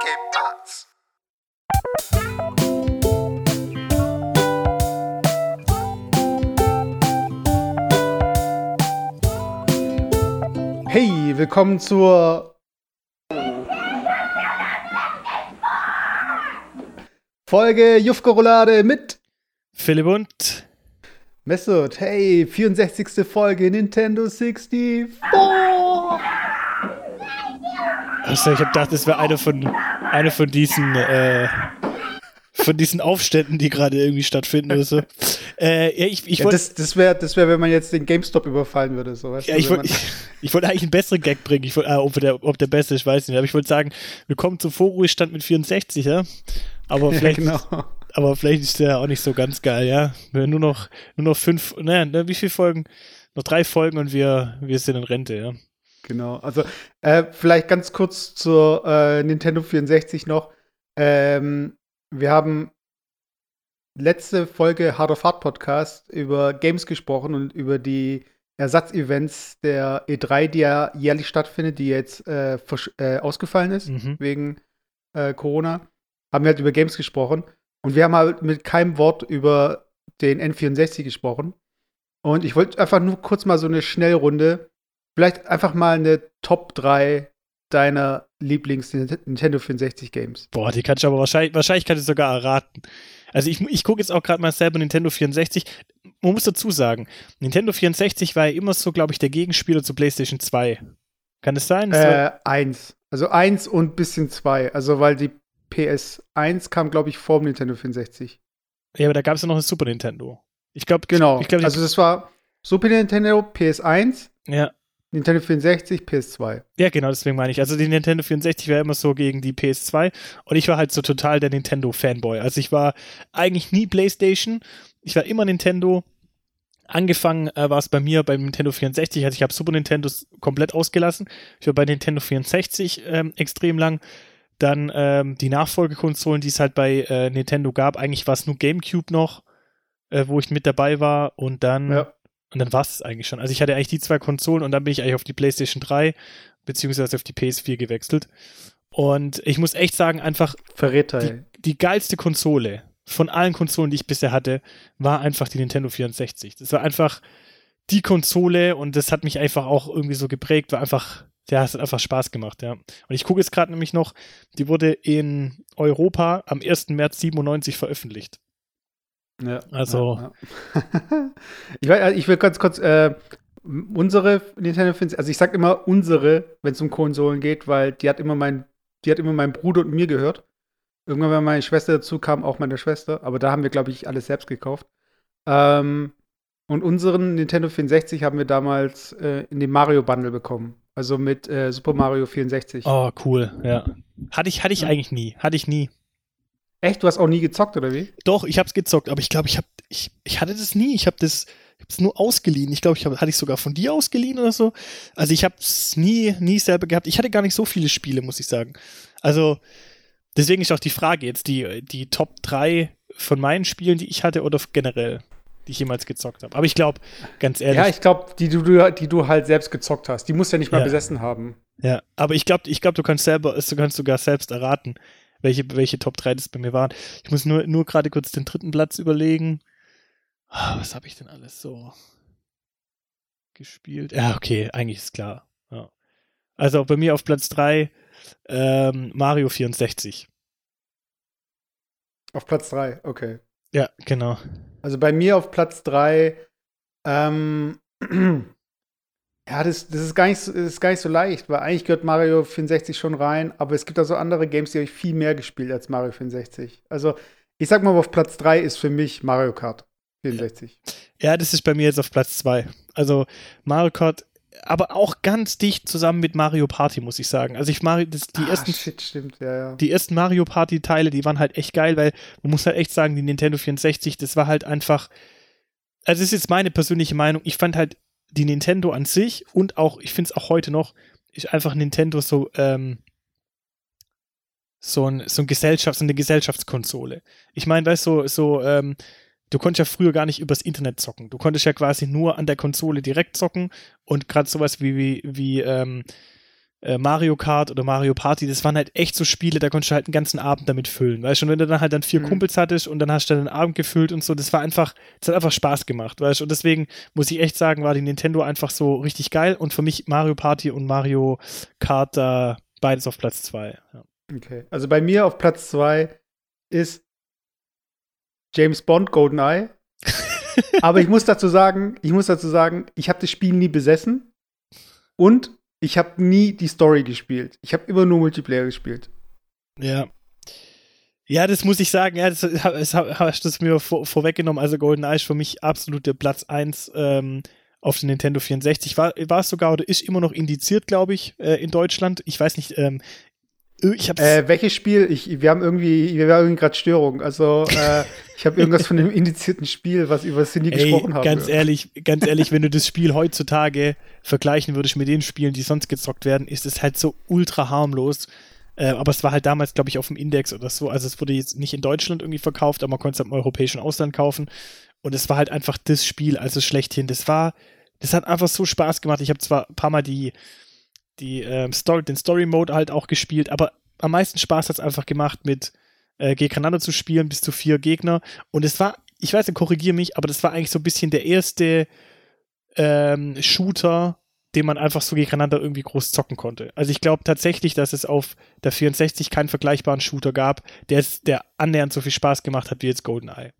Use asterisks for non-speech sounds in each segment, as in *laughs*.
¿Qué pasa? Hey, willkommen zur Folge Jufko-Roulade mit Philipp und Messut. Hey, 64. Folge Nintendo 64. also ich habe gedacht, das wäre eine von eine von diesen äh, von diesen Aufständen, die gerade irgendwie stattfinden oder so. Äh, ja, ich, ich Ja, wollte das das wäre, das wär, wenn man jetzt den GameStop überfallen würde. So, weißt ja, du, ich wollte wollte *laughs* eigentlich einen besseren Gag bringen. Ich wollte, ah, ob, der, ob der beste ist, weiß ich nicht. Aber ich wollte sagen, willkommen zum Vorruhestand mit 64, ja. Aber *laughs* ja, vielleicht, genau. aber vielleicht ist der auch nicht so ganz geil, ja. Wir nur noch, nur noch fünf, naja, ne, wie viele Folgen? Noch drei Folgen und wir, wir sind in Rente, ja. Genau. Also, äh, vielleicht ganz kurz zur äh, Nintendo 64 noch. Ähm, wir haben letzte Folge Hard of Hard Podcast über Games gesprochen und über die Ersatzevents der E3, die ja jährlich stattfindet, die jetzt äh, äh, ausgefallen ist Mhm. wegen äh, Corona. Haben wir halt über Games gesprochen. Und wir haben halt mit keinem Wort über den N64 gesprochen. Und ich wollte einfach nur kurz mal so eine Schnellrunde, vielleicht einfach mal eine Top 3 deiner Lieblings-Nintendo 64 Games. Boah, die kannst du aber wahrscheinlich, wahrscheinlich kann ich sogar erraten. Also ich, ich gucke jetzt auch gerade mal selber Nintendo 64. Man muss dazu sagen, Nintendo 64 war ja immer so, glaube ich, der Gegenspieler zu PlayStation 2. Kann es sein? Das war- Äh, eins. Also eins und bisschen zwei. Also, weil die PS1 kam, glaube ich, vor dem Nintendo 64. ja, aber da gab es ja noch ein Super Nintendo. Ich glaube, Genau. Ich glaub, also, das war Super Nintendo, PS1, ja, Nintendo 64, PS2. ja, genau, deswegen meine ich. Also die Nintendo 64 war immer so gegen die PS2 und ich war halt so total der Nintendo-Fanboy. Also ich war eigentlich nie PlayStation. Ich war immer Nintendo. Angefangen äh, war es bei mir beim Nintendo 64. Also ich habe Super Nintendos komplett ausgelassen. Ich war bei Nintendo 64 ähm, extrem lang. Dann ähm, die Nachfolgekonsolen, die es halt bei äh, Nintendo gab. Eigentlich war es nur GameCube noch, äh, wo ich mit dabei war. Und dann, Ja. Und dann war es eigentlich schon. Also ich hatte eigentlich die zwei Konsolen und dann bin ich eigentlich auf die PlayStation 3 beziehungsweise auf die PS4 gewechselt. Und ich muss echt sagen, einfach Verräter, die, die geilste Konsole von allen Konsolen, die ich bisher hatte, war einfach die Nintendo 64. Das war einfach die Konsole und das hat mich einfach auch irgendwie so geprägt, war einfach, ja, es hat einfach Spaß gemacht, ja. Und ich gucke jetzt gerade nämlich noch, die wurde in Europa am 1. März 97 veröffentlicht. Ja, Also- Ja, ja. *laughs* ich, will, ich will ganz kurz äh, unsere Nintendo 64, also ich sag immer unsere, wenn es um Konsolen geht, weil die hat immer mein, die hat immer mein Bruder und mir gehört. Irgendwann, wenn meine Schwester dazu kam, auch meine Schwester, aber da haben wir, glaube ich, alles selbst gekauft. Ähm, und unseren Nintendo 64 haben wir damals äh, in dem Mario Bundle bekommen. Also mit äh, Super Mario 64. Oh, cool, ja. Hatte ich, hatte ich Ja. eigentlich nie, hatte ich nie. Echt? Du hast auch nie gezockt, oder wie? Doch, ich hab's gezockt, aber ich glaube, ich hab, ich, ich hatte das nie. Ich habe das, ich hab's nur ausgeliehen. Ich glaube, ich hab, hatte ich sogar von dir ausgeliehen oder so. Also ich hab's nie, nie selber gehabt. Ich hatte gar nicht so viele Spiele, muss ich sagen. Also deswegen ist auch die Frage jetzt die, die Top 3 von meinen Spielen, die ich hatte oder generell, die ich jemals gezockt habe. Aber ich glaube, ganz ehrlich, Ja, ich glaube, die du, die du halt selbst gezockt hast. Die musst du ja nicht mal Ja. besessen haben. Ja, aber ich glaube, ich glaub, du kannst selber, du kannst sogar selbst erraten, welche, welche Top 3 das bei mir waren. Ich muss nur, nur gerade kurz den dritten Platz überlegen. Ah, Was habe ich denn alles so gespielt? Ja, okay, eigentlich ist klar. Ja. Also bei mir auf Platz 3 ähm, Mario 64. Auf Platz 3, okay. Ja, genau. Also bei mir auf Platz 3, ähm, *clears throat* ja, das, das, ist gar nicht, so- das ist gar nicht so leicht, weil eigentlich gehört Mario 64 schon rein, aber es gibt auch so andere Games, die habe ich viel mehr gespielt als Mario 64. Also ich sag mal, auf Platz 3 ist für mich Mario Kart 64. Ja, das ist bei mir jetzt auf Platz 2. Also Mario Kart, aber auch ganz dicht zusammen mit Mario Party, muss ich sagen. Also ich Mario, das, die ah, ersten shit, stimmt, ja, ja. die ersten Mario Party Teile, die waren halt echt geil, weil man muss halt echt sagen, die Nintendo 64, das war halt einfach, also das ist jetzt meine persönliche Meinung, ich fand halt die Nintendo an sich und auch, ich finde es auch heute noch, ist einfach Nintendo so, ähm, so ein, so ein Gesellschaft, so eine Gesellschaftskonsole. Ich meine, weißt du, so, so, ähm, du konntest ja früher gar nicht übers Internet zocken. Du konntest ja quasi nur an der Konsole direkt zocken und gerade sowas wie, wie, wie, ähm, äh, Mario Kart oder Mario Party, das waren halt echt so Spiele, da konntest du halt einen ganzen Abend damit füllen. Weißt du, und wenn du dann halt dann vier mhm. Kumpels hattest und dann hast du dann den Abend gefüllt und so, das war einfach, das hat einfach Spaß gemacht, weißt du. Und deswegen muss ich echt sagen, war die Nintendo einfach so richtig geil und für mich Mario Party und Mario Kart da beides auf Platz zwei. Ja. Okay, also bei mir auf Platz zwei ist James Bond GoldenEye. *laughs* Aber ich muss dazu sagen, ich muss dazu sagen, ich habe das Spiel nie besessen und ich habe nie die Story gespielt. Ich habe immer nur Multiplayer gespielt. Ja. Ja, das muss ich sagen, ja, das, das hast du mir vor, vorweggenommen. Also GoldenEye ist für mich absolut der Platz 1 ähm, auf dem Nintendo 64. War, war es sogar oder ist immer noch indiziert, glaube ich, äh, in Deutschland. Ich weiß nicht, ähm, ich hab's äh, welches Spiel? Ich, wir haben irgendwie, wir haben gerade Störung. Also äh, *laughs* ich habe irgendwas von dem indizierten Spiel, was über Cindy Ey, gesprochen haben. Ganz ehrlich, ganz ehrlich, wenn du das Spiel heutzutage vergleichen würdest mit den Spielen, die sonst gezockt werden, ist es halt so ultra harmlos. Äh, aber es war halt damals, glaube ich, auf dem Index oder so. Also es wurde jetzt nicht in Deutschland irgendwie verkauft, aber man konnte es halt im europäischen Ausland kaufen. Und es war halt einfach das Spiel, also schlechthin. Das war, das hat einfach so Spaß gemacht. Ich habe zwar ein paar Mal die die ähm, Story, den Story-Mode halt auch gespielt, aber am meisten Spaß hat es einfach gemacht, mit äh, gegeneinander zu spielen, bis zu vier Gegner. Und es war, ich weiß nicht, korrigiere mich, aber das war eigentlich so ein bisschen der erste ähm, Shooter, den man einfach so gegeneinander irgendwie groß zocken konnte. Also ich glaube tatsächlich, dass es auf der 64 keinen vergleichbaren Shooter gab, der, der annähernd so viel Spaß gemacht hat wie jetzt GoldenEye.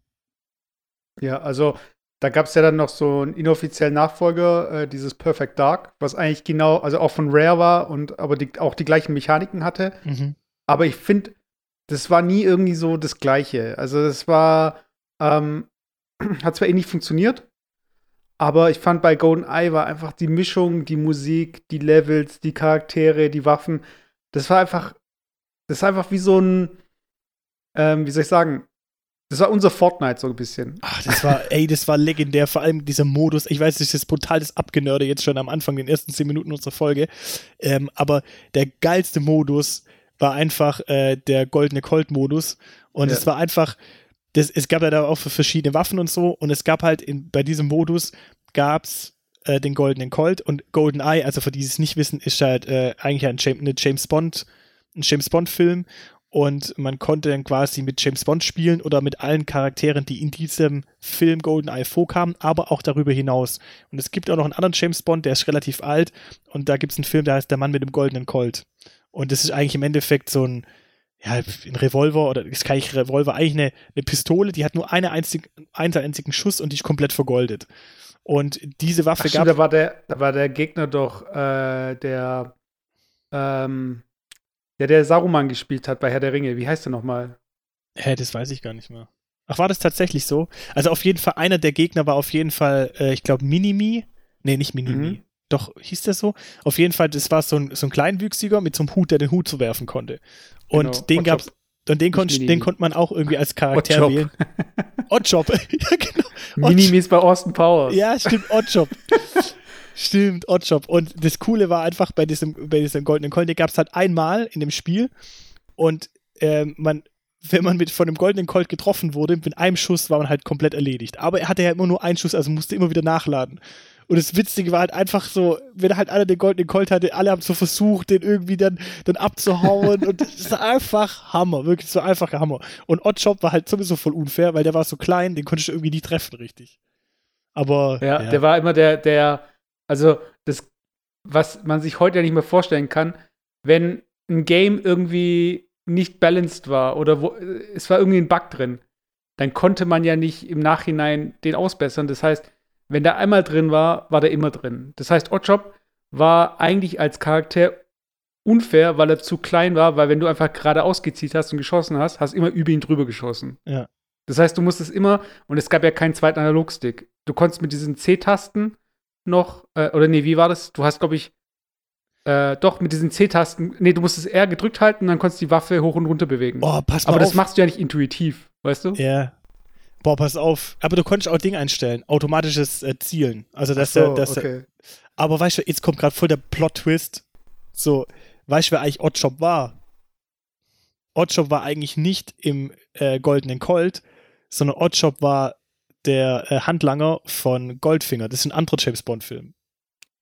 Ja, also da gab es ja dann noch so einen inoffiziellen Nachfolger, äh, dieses Perfect Dark, was eigentlich genau, also auch von Rare war und aber die, auch die gleichen Mechaniken hatte. Mhm. Aber ich finde, das war nie irgendwie so das Gleiche. Also das war, ähm, *clears throat* hat zwar ähnlich funktioniert, aber ich fand bei GoldenEye war einfach die Mischung, die Musik, die Levels, die Charaktere, die Waffen, das war einfach, das ist einfach wie so ein, ähm, wie soll ich sagen, das war unser Fortnite so ein bisschen. Ach, das war, ey, das war legendär. Vor allem dieser Modus. Ich weiß, das ist brutal das Abgenörde jetzt schon am Anfang, den ersten zehn Minuten unserer Folge. Ähm, aber der geilste Modus war einfach äh, der goldene Colt-Modus. Und ja. es war einfach, das, es gab ja da auch für verschiedene Waffen und so. Und es gab halt in, bei diesem Modus gab's äh, den goldenen Colt und Golden Eye. Also für die es nicht wissen, ist halt äh, eigentlich ein James, eine James Bond, ein James Bond Film und man konnte dann quasi mit James Bond spielen oder mit allen Charakteren, die in diesem Film GoldenEye vorkamen, aber auch darüber hinaus. Und es gibt auch noch einen anderen James Bond, der ist relativ alt und da gibt es einen Film, der heißt Der Mann mit dem goldenen Colt. Und das ist eigentlich im Endeffekt so ein, ja, ein Revolver oder ist kein Revolver, eigentlich eine, eine Pistole, die hat nur eine einzig, einen einzigen Schuss und die ist komplett vergoldet. Und diese Waffe Ach, gab. Da war der, da war der Gegner doch äh, der ähm, ja, der Saruman gespielt hat bei Herr der Ringe. Wie heißt der nochmal? Hä, das weiß ich gar nicht mehr. Ach, war das tatsächlich so? Also auf jeden Fall, einer der Gegner war auf jeden Fall, äh, ich glaube, Minimi. Nee, nicht Minimi. Mhm. Doch, hieß der so? Auf jeden Fall, das war so ein, so ein Kleinwüchsiger mit so einem Hut, der den Hut zu werfen konnte. Und genau. den gab's, und den, kon den konnte man auch irgendwie als *laughs* Charakter Oddjob. wählen. *laughs* Oddjob. *laughs* ja, genau. Minimi ist bei Austin Powers. Ja, stimmt, Oddjob. Stimmt, Oddjob. Und das Coole war einfach bei diesem, bei diesem goldenen Colt, den gab es halt einmal in dem Spiel. Und äh, man, wenn man mit, von dem goldenen Colt getroffen wurde, mit einem Schuss war man halt komplett erledigt. Aber er hatte ja immer nur einen Schuss, also musste immer wieder nachladen. Und das Witzige war halt einfach so, wenn halt einer den goldenen Colt hatte, alle haben so versucht, den irgendwie dann, dann abzuhauen. und das ist einfach Hammer, wirklich so einfach Hammer. Und Oddjob war halt sowieso voll unfair, weil der war so klein, den konntest du irgendwie nie treffen, richtig. Aber. Ja, ja. der war immer der, der, also, das, was man sich heute ja nicht mehr vorstellen kann, wenn ein Game irgendwie nicht balanced war oder wo, es war irgendwie ein Bug drin, dann konnte man ja nicht im Nachhinein den ausbessern. Das heißt, wenn der einmal drin war, war der immer drin. Das heißt, Oddjob war eigentlich als Charakter unfair, weil er zu klein war, weil wenn du einfach gerade ausgezielt hast und geschossen hast, hast du immer über ihn drüber geschossen. Ja. Das heißt, du musstest immer, und es gab ja keinen zweiten Analogstick, du konntest mit diesen C-Tasten noch, äh, oder nee, wie war das? Du hast, glaube ich, äh, doch mit diesen C-Tasten, nee, du musstest R gedrückt halten und dann konntest du die Waffe hoch und runter bewegen. Oh, pass mal Aber auf. das machst du ja nicht intuitiv, weißt du? Ja. Boah, pass auf. Aber du konntest auch Ding einstellen, automatisches äh, Zielen. Also, dass so, er, okay. aber weißt du, jetzt kommt gerade voll der Plot-Twist. So, weißt du, wer eigentlich Oddjob war? Oddjob war eigentlich nicht im äh, Goldenen Colt, sondern Oddjob war der äh, Handlanger von Goldfinger. Das ist ein anderer James Bond-Film.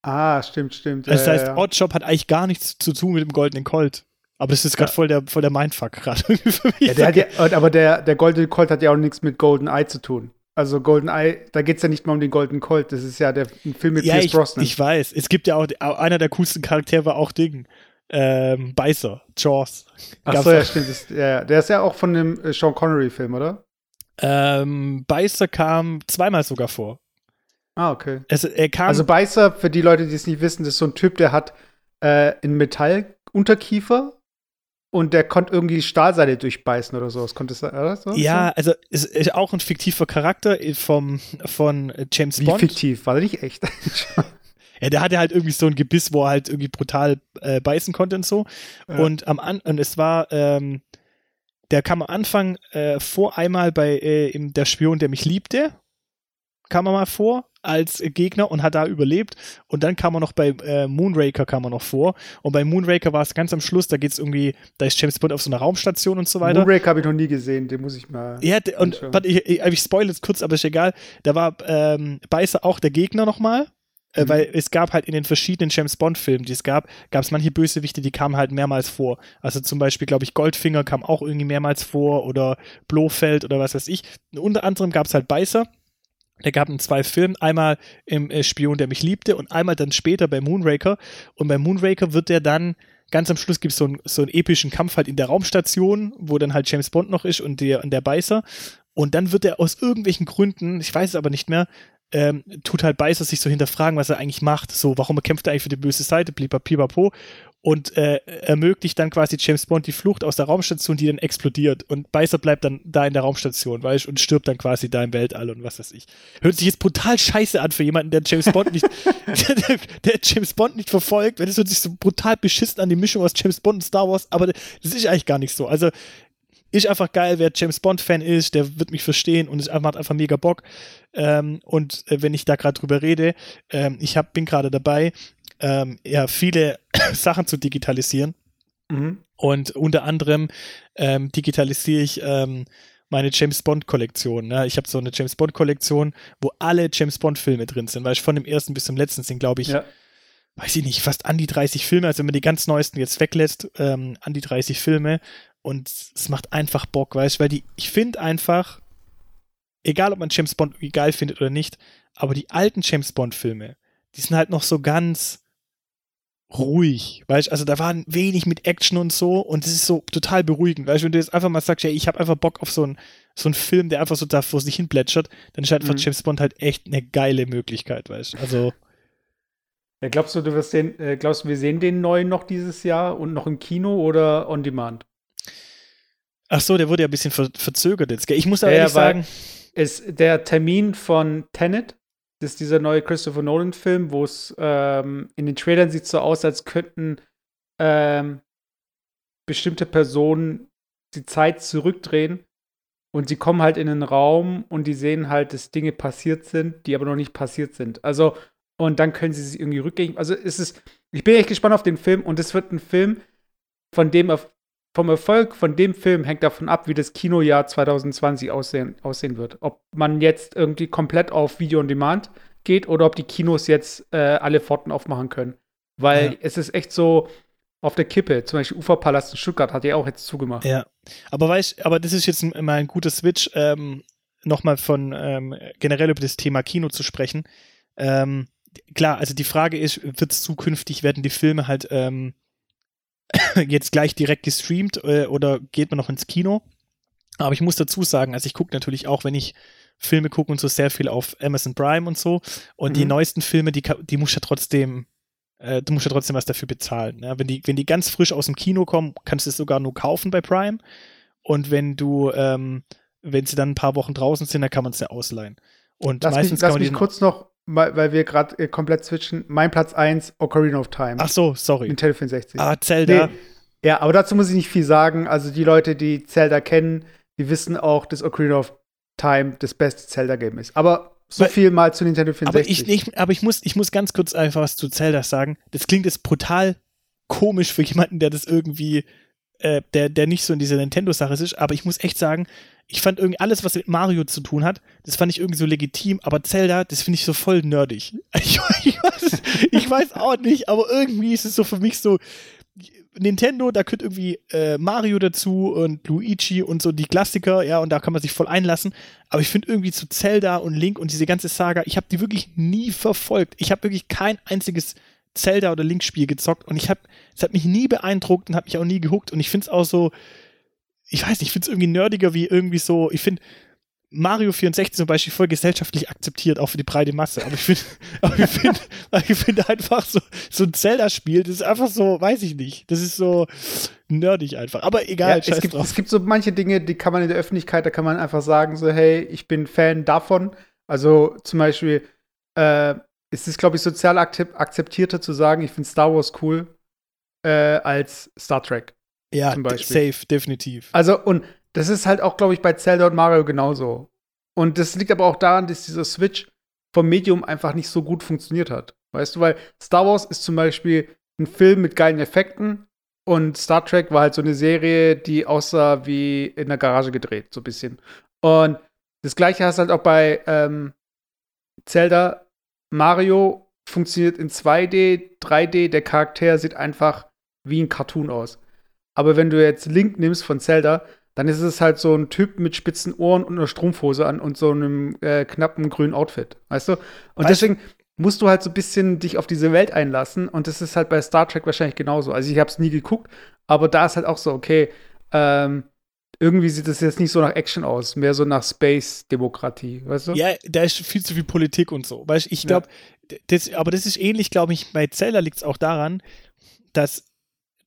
Ah, stimmt, stimmt. Das heißt, ja, ja. Oddjob hat eigentlich gar nichts zu tun mit dem goldenen Colt. Aber das ist gerade Ja. voll der, voll der Mindfuck gerade. *laughs* für mich. Ja, der ja, aber der, der Golden Colt hat ja auch nichts mit Golden Eye zu tun. Also Golden Eye, da geht es ja nicht mal um den Golden Colt, das ist ja der ein Film mit ja, Pierce ich, Brosnan. ich weiß. Es gibt ja auch, einer der coolsten Charaktere war auch Ding. Ähm, Beißer, Jaws. Ach Gab's so, ja, stimmt. Das, ja, ja. Der ist ja auch von dem äh, Sean Connery-Film, oder? Ähm, Beißer kam zweimal sogar vor. Ah, okay. Es, er kam, Also Beißer, für die Leute, die es nicht wissen, das ist so ein Typ, der hat äh, einen Metallunterkiefer und der konnte irgendwie Stahlseile durchbeißen oder sowas. Konnte es oder so? ja, also es ist auch ein fiktiver Charakter vom, von James Wie Bond. fiktiv, war der nicht echt? *laughs* Ja, der hatte halt irgendwie so ein Gebiss, wo er halt irgendwie brutal äh, beißen konnte und so. Ja. Und am An und es war, ähm, der kam am Anfang äh, vor einmal bei äh, im Der Spion, der mich liebte, kam er mal vor als Gegner und hat da überlebt. Und dann kam er noch bei äh, Moonraker kam er noch vor. Und bei Moonraker war es ganz am Schluss, da geht's irgendwie, da ist James Bond auf so einer Raumstation und so weiter. Moonraker habe ich noch nie gesehen, den muss ich mal. Ja, und warte, ich, ich, ich spoil jetzt kurz, aber ist egal. Da war ähm, Beißer auch der Gegner nochmal. Äh, Mhm. Weil es gab halt in den verschiedenen James Bond-Filmen, die es gab, gab es manche Bösewichte, die kamen halt mehrmals vor. Also zum Beispiel, glaube ich, Goldfinger kam auch irgendwie mehrmals vor oder Blofeld oder was weiß ich. Unter anderem gab es halt Beißer. Der gab in zwei Filmen, einmal im äh, Spion, der mich liebte und einmal dann später bei Moonraker. Und bei Moonraker wird der dann, ganz am Schluss gibt es so, einen- so einen epischen Kampf halt in der Raumstation, wo dann halt James Bond noch ist und der, und der Beißer. Und dann wird er aus irgendwelchen Gründen, ich weiß es aber nicht mehr, ähm, tut halt Beißer sich so hinterfragen, was er eigentlich macht. So, warum kämpft er eigentlich für die böse Seite, pipapo. Und äh, ermöglicht dann quasi James Bond die Flucht aus der Raumstation, die dann explodiert. Und Beißer bleibt dann da in der Raumstation, weißt du, und stirbt dann quasi da im Weltall und was weiß ich. Hört sich jetzt brutal scheiße an für jemanden, der James Bond nicht, *laughs* *laughs* der, der James Bond nicht verfolgt. Weil das hört sich so brutal beschissen an die Mischung aus James Bond und Star Wars, aber das ist eigentlich gar nicht so. Also, ist einfach geil, wer James Bond-Fan ist, der wird mich verstehen und es macht einfach mega Bock. Ähm, und äh, wenn ich da gerade drüber rede, ähm, ich hab, bin gerade dabei, ähm, ja, viele *coughs* Sachen zu digitalisieren. Mhm. Und unter anderem ähm, digitalisiere ich ähm, meine James Bond-Kollektion. Ne? Ich habe so eine James Bond-Kollektion, wo alle James Bond-Filme drin sind, weil ich von dem ersten bis zum letzten sind, glaube ich, Ja. weiß ich nicht, fast an die 30 Filme, also wenn man die ganz neuesten jetzt weglässt, ähm, an die 30 Filme und es macht einfach Bock, weißt du, weil die, ich finde einfach, egal ob man James Bond geil findet oder nicht, aber die alten James Bond Filme, die sind halt noch so ganz ruhig, weißt du, also da war wenig mit Action und so und das ist so total beruhigend, weißt du, wenn du jetzt einfach mal sagst, ja, ich habe einfach Bock auf so einen so einen Film, der einfach so da vor sich hin plätschert, dann ist halt Mhm. James Bond halt echt eine geile Möglichkeit, weißt du, also Ja, glaubst du, du wirst den, äh, glaubst du, wir sehen den neuen noch dieses Jahr und noch im Kino oder on demand? Ach so, der wurde ja ein bisschen ver verzögert jetzt. Gell? Ich muss aber Ja, ehrlich sagen, Ist der Termin von Tenet, das ist dieser neue Christopher Nolan-Film, wo es ähm, in den Trailern sieht so aus, als könnten ähm, bestimmte Personen die Zeit zurückdrehen und sie kommen halt in den Raum und die sehen halt, dass Dinge passiert sind, die aber noch nicht passiert sind. Also, und dann können sie sich irgendwie rückgängig. Also es ist, ich bin echt gespannt auf den Film und es wird ein Film, von dem auf, vom Erfolg von dem Film hängt davon ab, wie das Kinojahr 2020 aussehen, aussehen wird. Ob man jetzt irgendwie komplett auf Video on Demand geht oder ob die Kinos jetzt äh, alle Pforten aufmachen können. Weil Ja. es ist echt so auf der Kippe. Zum Beispiel Uferpalast in Stuttgart hat ja auch jetzt zugemacht. ja. Aber weißt, aber das ist jetzt mal ein guter Switch, ähm, nochmal von ähm, generell über das Thema Kino zu sprechen. Ähm, klar, also die Frage ist, wird es zukünftig, werden die Filme halt ähm, *coughs* jetzt gleich direkt gestreamt äh, oder geht man noch ins Kino? Aber ich muss dazu sagen, also ich gucke natürlich auch, wenn ich Filme gucke und so sehr viel auf Amazon Prime und so. Und die Mhm. neuesten Filme, die, die muss ja trotzdem, äh, du musst ja trotzdem was dafür bezahlen. Ne? Wenn, die, wenn die ganz frisch aus dem Kino kommen, kannst du es sogar nur kaufen bei Prime. Und wenn du, ähm, wenn sie dann ein paar Wochen draußen sind, dann kann man es ja ausleihen. Und Lass meistens mich, kann lass man mich die kurz noch, weil, wir gerade äh, komplett switchen. Mein Platz 1, Ocarina of Time. Ach so, sorry. Nintendo 64. Ah, Zelda. Nee. Ja, aber dazu muss ich nicht viel sagen. Also die Leute, die Zelda kennen, die wissen auch, dass Ocarina of Time das beste Zelda-Game ist. Aber so Weil- viel mal zu Nintendo Aber 64. ich, ich, aber ich muss, ich muss ganz kurz einfach was zu Zelda sagen. Das klingt jetzt brutal komisch für jemanden, der das irgendwie, äh, der, der nicht so in dieser Nintendo-Sache ist, aber ich muss echt sagen, ich fand irgendwie alles, was mit Mario zu tun hat, das fand ich irgendwie so legitim, aber Zelda, das finde ich so voll nerdig. *laughs* Ich, ich, weiß, ich weiß auch nicht, aber irgendwie ist es so für mich so, Nintendo, da gehört irgendwie äh, Mario dazu und Luigi und so die Klassiker, ja, und da kann man sich voll einlassen. Aber ich finde irgendwie zu Zelda und Link und diese ganze Saga, ich habe die wirklich nie verfolgt. Ich habe wirklich kein einziges Zelda oder Link-Spiel gezockt und ich habe, es hat mich nie beeindruckt und hat mich auch nie gehuckt und ich finde es auch so, ich weiß nicht, ich finde es irgendwie nerdiger wie irgendwie so, ich finde, Mario 64 zum Beispiel voll gesellschaftlich akzeptiert, auch für die breite Masse. Aber ich finde, *laughs* ich finde, *laughs* ich finde einfach so, so ein Zelda-Spiel, das ist einfach so, weiß ich nicht. Das ist so nerdig einfach. Aber egal, ja, es, gibt, es gibt so manche Dinge, die kann man in der Öffentlichkeit, da kann man einfach sagen, so, hey, ich bin Fan davon. Also zum Beispiel, äh, es ist, glaube ich, sozial akzeptierter zu sagen, ich finde Star Wars cool, äh, als Star Trek. Ja, safe, definitiv. Also, und das ist halt auch, glaube ich, bei Zelda und Mario genauso. Und das liegt aber auch daran, dass dieser Switch vom Medium einfach nicht so gut funktioniert hat. Weißt du, weil Star Wars ist zum Beispiel ein Film mit geilen Effekten und Star Trek war halt so eine Serie, die aussah wie in der Garage gedreht, so ein bisschen. Und das gleiche hast du halt auch bei ähm, Zelda. Mario funktioniert in 2D, 3D, der Charakter sieht einfach wie ein Cartoon aus. Aber wenn du jetzt Link nimmst von Zelda, dann ist es halt so ein Typ mit spitzen Ohren und einer Strumpfhose an und so einem äh, knappen grünen Outfit, weißt du? Und weißt deswegen musst du halt so ein bisschen dich auf diese Welt einlassen und das ist halt bei Star Trek wahrscheinlich genauso. Also ich habe es nie geguckt, aber da ist halt auch so, okay, ähm, irgendwie sieht das jetzt nicht so nach Action aus, mehr so nach Space-Demokratie, weißt du? Ja, da ist viel zu viel Politik und so. Weißt ich glaube, ja. aber das ist ähnlich, glaube ich, bei Zelda liegt es auch daran, dass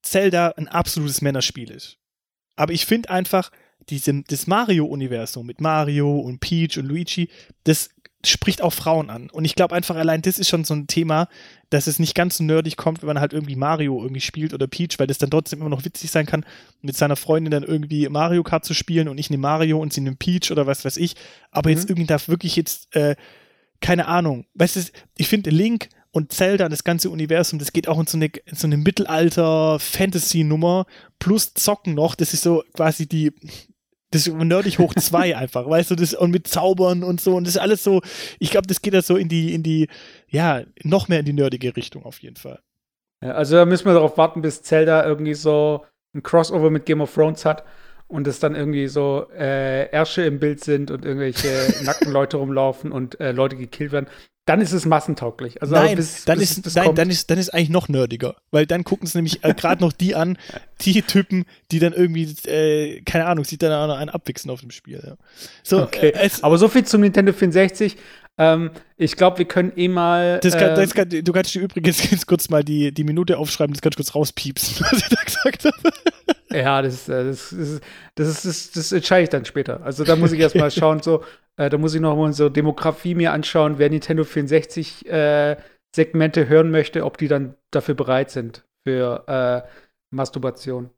Zelda ein absolutes Männerspiel ist. Aber ich finde einfach, diese, das Mario-Universum mit Mario und Peach und Luigi, das spricht auch Frauen an. Und ich glaube einfach, allein das ist schon so ein Thema, dass es nicht ganz so nerdig kommt, wenn man halt irgendwie Mario irgendwie spielt oder Peach, weil das dann trotzdem immer noch witzig sein kann, mit seiner Freundin dann irgendwie Mario Kart zu spielen und ich nehme Mario und sie nimmt Peach oder was weiß ich. Aber mhm. jetzt irgendwie darf wirklich jetzt, äh, keine Ahnung. Weißt du, ich finde Link und Zelda, das ganze Universum, das geht auch in so eine, in so eine Mittelalter-Fantasy-Nummer plus Zocken noch. Das ist so quasi die, das ist nerdig hoch zwei *laughs* einfach, weißt du, das und mit Zaubern und so und das ist alles so, ich glaube, das geht da so in die, in die, ja, noch mehr in die nerdige Richtung auf jeden Fall. Ja, also da müssen wir darauf warten, bis Zelda irgendwie so ein Crossover mit Game of Thrones hat und es dann irgendwie so äh, Ärsche im Bild sind und irgendwelche *laughs* nackten Leute rumlaufen und äh, Leute gekillt werden dann ist es massentauglich. Also nein, bis, dann, bis, ist, bis nein dann, ist, dann ist eigentlich noch nerdiger. Weil dann gucken es nämlich äh, gerade noch die an, die Typen, die dann irgendwie, äh, keine Ahnung, sieht dann auch noch einen abwichsen auf dem Spiel. Ja. So, okay. Äh, Aber so viel zum Nintendo 64. Ähm, ich glaube, wir können eh mal. Das kann, das kann, du kannst dir übrigens *laughs* kurz mal die, die Minute aufschreiben, das kannst du kurz rauspiepsen, was ich da gesagt habe. Ja, das, äh, das, das, das, das, das entscheide ich dann später. Also da muss ich erstmal *laughs* schauen, so, äh, da muss ich noch mal so Demografie mir anschauen, wer Nintendo 64 äh, Segmente hören möchte, ob die dann dafür bereit sind für äh, Masturbation.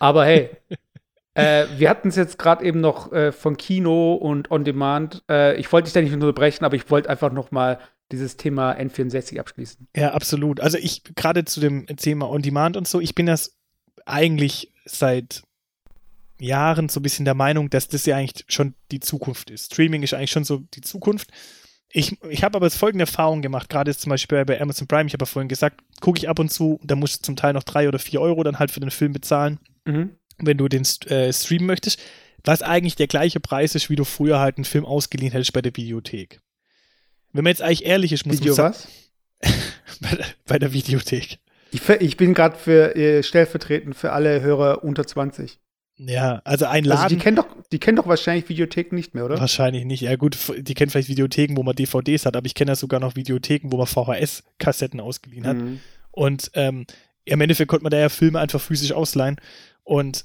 Aber hey, *laughs* äh, wir hatten es jetzt gerade eben noch äh, von Kino und On Demand. Ich wollte dich da nicht unterbrechen, aber ich wollte einfach noch mal dieses Thema N64 abschließen. Ja, absolut. Also ich gerade zu dem Thema On Demand und so, ich bin das eigentlich seit Jahren so ein bisschen der Meinung, dass das ja eigentlich schon die Zukunft ist. Streaming ist eigentlich schon so die Zukunft. Ich, ich habe aber jetzt folgende Erfahrung gemacht, gerade jetzt zum Beispiel bei Amazon Prime, ich habe ja vorhin gesagt, gucke ich ab und zu, da musst du zum Teil noch drei oder vier Euro dann halt für den Film bezahlen, mhm. wenn du den äh, streamen möchtest, was eigentlich der gleiche Preis ist, wie du früher halt einen Film ausgeliehen hättest bei der Videothek. Wenn man jetzt eigentlich ehrlich ist, muss Video man sagen. was? *laughs* bei, der, bei der Videothek. Ich, ich bin gerade für äh, stellvertretend für alle Hörer unter 20. Ja, also ein Laden. Also die kennen doch, die kennen doch wahrscheinlich Videotheken nicht mehr, oder? Wahrscheinlich nicht. Ja gut, die kennen vielleicht Videotheken, wo man DVDs hat, aber ich kenne ja sogar noch Videotheken, wo man VHS-Kassetten ausgeliehen hat. Mhm. Und ähm, im Endeffekt konnte man da ja Filme einfach physisch ausleihen. Und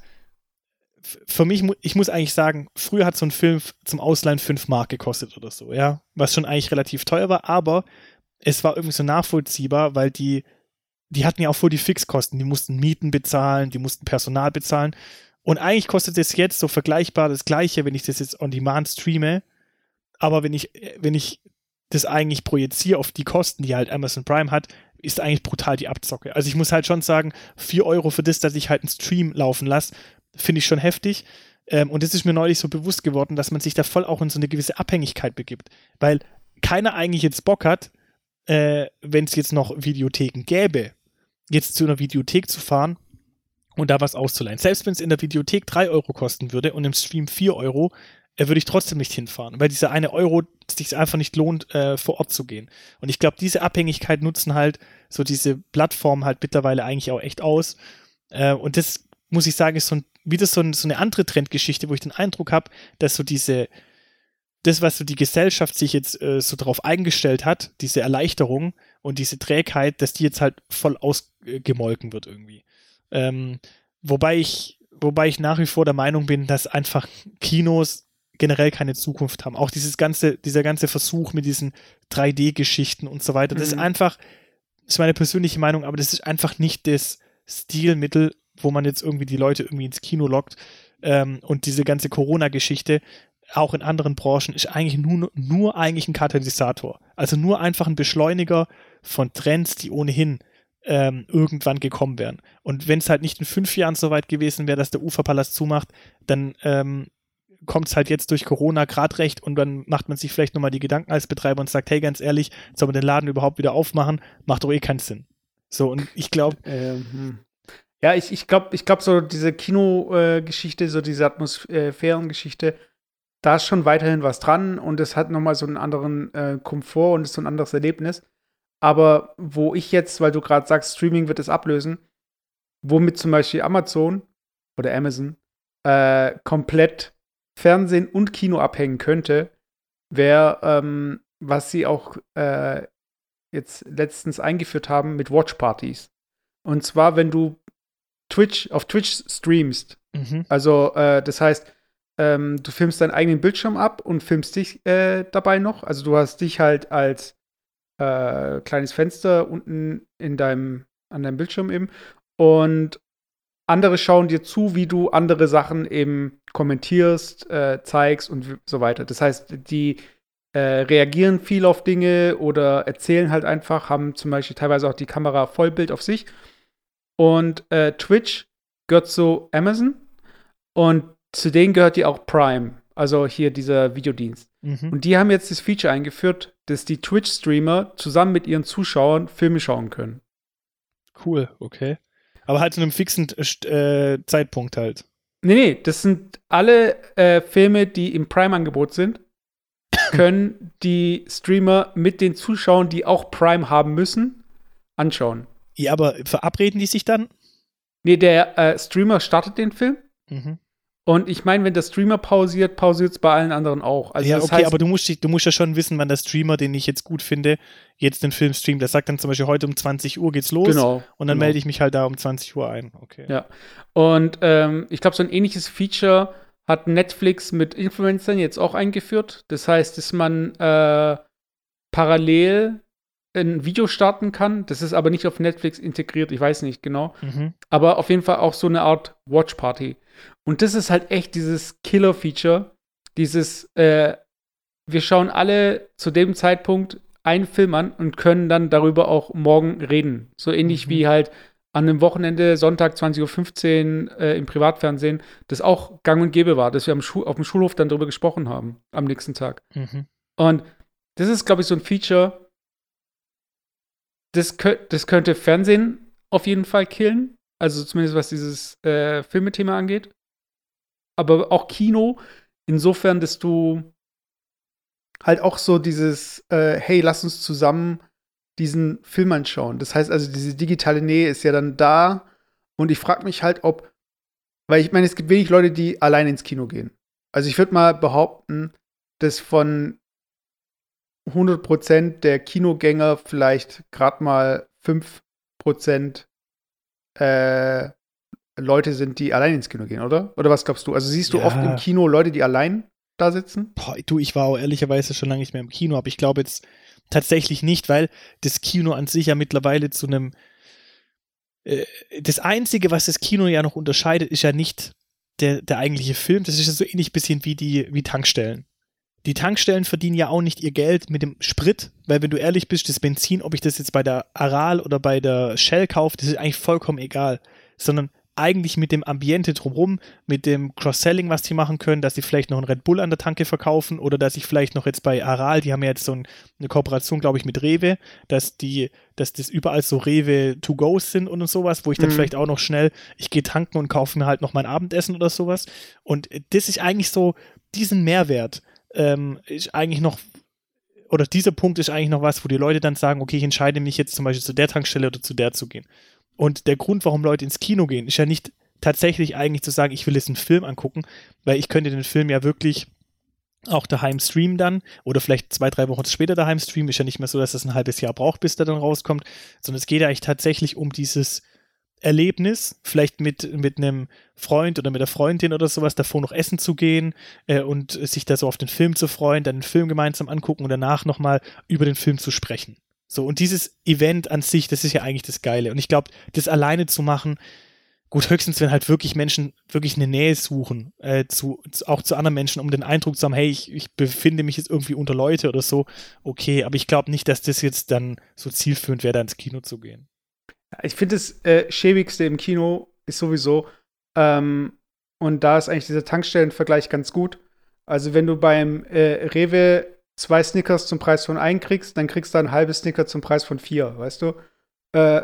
für mich, ich muss eigentlich sagen, früher hat so ein Film zum Ausleihen 5 Mark gekostet oder so, ja. Was schon eigentlich relativ teuer war, aber es war irgendwie so nachvollziehbar, weil die die hatten ja auch voll die Fixkosten. Die mussten Mieten bezahlen, die mussten Personal bezahlen. Und eigentlich kostet es jetzt so vergleichbar das Gleiche, wenn ich das jetzt on demand streame. Aber wenn ich, wenn ich das eigentlich projiziere auf die Kosten, die halt Amazon Prime hat, ist eigentlich brutal die Abzocke. Also ich muss halt schon sagen, 4 Euro für das, dass ich halt einen Stream laufen lasse, finde ich schon heftig. Ähm, und das ist mir neulich so bewusst geworden, dass man sich da voll auch in so eine gewisse Abhängigkeit begibt. Weil keiner eigentlich jetzt Bock hat, äh, wenn es jetzt noch Videotheken gäbe, jetzt zu einer Videothek zu fahren und da was auszuleihen. Selbst wenn es in der Videothek 3 Euro kosten würde und im Stream 4 Euro, äh, würde ich trotzdem nicht hinfahren, weil dieser eine Euro sich einfach nicht lohnt, äh, vor Ort zu gehen. Und ich glaube, diese Abhängigkeit nutzen halt so diese Plattformen halt mittlerweile eigentlich auch echt aus. Äh, und das muss ich sagen, ist so ein, wieder so, ein, so eine andere Trendgeschichte, wo ich den Eindruck habe, dass so diese das, was so die Gesellschaft sich jetzt äh, so darauf eingestellt hat, diese Erleichterung und diese Trägheit, dass die jetzt halt voll ausgemolken wird irgendwie. Ähm, wobei ich, wobei ich nach wie vor der Meinung bin, dass einfach Kinos generell keine Zukunft haben. Auch dieses ganze, dieser ganze Versuch mit diesen 3D-Geschichten und so weiter, das mhm. ist einfach, das ist meine persönliche Meinung, aber das ist einfach nicht das Stilmittel, wo man jetzt irgendwie die Leute irgendwie ins Kino lockt. Ähm, und diese ganze Corona-Geschichte, auch in anderen Branchen, ist eigentlich nur, nur eigentlich ein Katalysator. Also nur einfach ein Beschleuniger von Trends, die ohnehin ähm, irgendwann gekommen wären. Und wenn es halt nicht in fünf Jahren so weit gewesen wäre, dass der Uferpalast zumacht, dann ähm, kommt es halt jetzt durch Corona gerade recht und dann macht man sich vielleicht nochmal die Gedanken als Betreiber und sagt, hey, ganz ehrlich, soll man den Laden überhaupt wieder aufmachen? Macht doch eh keinen Sinn. So, und ich glaube. Ähm, hm. ja, ich, ich glaube, ich glaub, so diese Kinogeschichte, äh, so diese Atmosphärengeschichte, da ist schon weiterhin was dran und es hat nochmal so einen anderen äh, Komfort und ist so ein anderes Erlebnis. Aber wo ich jetzt, weil du gerade sagst, Streaming wird es ablösen, womit zum Beispiel Amazon oder Amazon äh, komplett Fernsehen und Kino abhängen könnte, wäre, ähm, was sie auch äh, jetzt letztens eingeführt haben mit Watchpartys. Und zwar, wenn du Twitch auf Twitch streamst, mhm. also äh, das heißt, ähm, du filmst deinen eigenen Bildschirm ab und filmst dich äh, dabei noch. Also du hast dich halt als äh, kleines Fenster unten in deinem, an deinem Bildschirm eben. Und andere schauen dir zu, wie du andere Sachen eben kommentierst, äh, zeigst und so weiter. Das heißt, die äh, reagieren viel auf Dinge oder erzählen halt einfach, haben zum Beispiel teilweise auch die Kamera Vollbild auf sich. Und äh, Twitch gehört zu Amazon und zu denen gehört die auch Prime, also hier dieser Videodienst. Mhm. Und die haben jetzt das Feature eingeführt, dass die Twitch-Streamer zusammen mit ihren Zuschauern Filme schauen können. Cool, okay. Aber halt zu einem fixen äh, Zeitpunkt halt. Nee, nee, das sind alle äh, Filme, die im Prime-Angebot sind, *coughs* können die Streamer mit den Zuschauern, die auch Prime haben müssen, anschauen. Ja, aber verabreden die sich dann? Nee, der äh, Streamer startet den Film. Mhm. Und ich meine, wenn der Streamer pausiert, pausiert es bei allen anderen auch. Also ja, okay, heißt, aber du musst, du musst ja schon wissen, wann der Streamer, den ich jetzt gut finde, jetzt den Film streamt. Der sagt dann zum Beispiel, heute um 20 Uhr geht's los. Genau. Und dann genau. melde ich mich halt da um 20 Uhr ein. Okay. Ja. Und ähm, ich glaube, so ein ähnliches Feature hat Netflix mit Influencern jetzt auch eingeführt. Das heißt, dass man äh, parallel ein Video starten kann. Das ist aber nicht auf Netflix integriert, ich weiß nicht genau. Mhm. Aber auf jeden Fall auch so eine Art Watch Party. Und das ist halt echt dieses Killer-Feature. Dieses, äh, wir schauen alle zu dem Zeitpunkt einen Film an und können dann darüber auch morgen reden. So ähnlich mhm. wie halt an einem Wochenende, Sonntag 20.15 Uhr äh, im Privatfernsehen, das auch gang und gäbe war, dass wir am auf dem Schulhof dann darüber gesprochen haben am nächsten Tag. Mhm. Und das ist, glaube ich, so ein Feature, das, das könnte Fernsehen auf jeden Fall killen. Also zumindest was dieses äh, Filmethema angeht. Aber auch Kino, insofern, dass du halt auch so dieses, äh, hey, lass uns zusammen diesen Film anschauen. Das heißt also, diese digitale Nähe ist ja dann da. Und ich frage mich halt, ob, weil ich meine, es gibt wenig Leute, die allein ins Kino gehen. Also ich würde mal behaupten, dass von 100% der Kinogänger vielleicht gerade mal 5% äh, Leute sind, die allein ins Kino gehen, oder? Oder was glaubst du? Also siehst du ja. oft im Kino Leute, die allein da sitzen? Boah, du, ich war auch ehrlicherweise schon lange nicht mehr im Kino, aber ich glaube jetzt tatsächlich nicht, weil das Kino an sich ja mittlerweile zu einem äh, das Einzige, was das Kino ja noch unterscheidet, ist ja nicht der, der eigentliche Film. Das ist ja so ähnlich bisschen wie die wie Tankstellen. Die Tankstellen verdienen ja auch nicht ihr Geld mit dem Sprit, weil wenn du ehrlich bist, das Benzin, ob ich das jetzt bei der Aral oder bei der Shell kaufe, das ist eigentlich vollkommen egal. Sondern eigentlich mit dem Ambiente drumherum, mit dem Cross-Selling, was die machen können, dass sie vielleicht noch einen Red Bull an der Tanke verkaufen oder dass ich vielleicht noch jetzt bei Aral, die haben ja jetzt so ein, eine Kooperation, glaube ich, mit Rewe, dass die, dass das überall so Rewe to go sind und sowas, wo ich dann mhm. vielleicht auch noch schnell, ich gehe tanken und kaufe mir halt noch mein Abendessen oder sowas. Und das ist eigentlich so, diesen Mehrwert ähm, ist eigentlich noch oder dieser Punkt ist eigentlich noch was, wo die Leute dann sagen, okay, ich entscheide mich jetzt zum Beispiel zu der Tankstelle oder zu der zu gehen. Und der Grund, warum Leute ins Kino gehen, ist ja nicht tatsächlich eigentlich zu sagen, ich will jetzt einen Film angucken, weil ich könnte den Film ja wirklich auch daheim streamen dann oder vielleicht zwei, drei Wochen später daheim streamen. Ist ja nicht mehr so, dass das ein halbes Jahr braucht, bis der dann rauskommt, sondern es geht ja eigentlich tatsächlich um dieses Erlebnis, vielleicht mit, mit einem Freund oder mit der Freundin oder sowas, davor noch essen zu gehen äh, und sich da so auf den Film zu freuen, dann den Film gemeinsam angucken und danach nochmal über den Film zu sprechen. So, und dieses Event an sich, das ist ja eigentlich das Geile. Und ich glaube, das alleine zu machen, gut, höchstens, wenn halt wirklich Menschen wirklich eine Nähe suchen, äh, zu, auch zu anderen Menschen, um den Eindruck zu haben, hey, ich, ich befinde mich jetzt irgendwie unter Leute oder so, okay, aber ich glaube nicht, dass das jetzt dann so zielführend wäre, da ins Kino zu gehen. Ich finde das äh, schäbigste im Kino ist sowieso, ähm, und da ist eigentlich dieser Tankstellenvergleich ganz gut. Also, wenn du beim äh, Rewe zwei Snickers zum Preis von einem kriegst, dann kriegst du ein halbes Snicker zum Preis von vier, weißt du? Äh,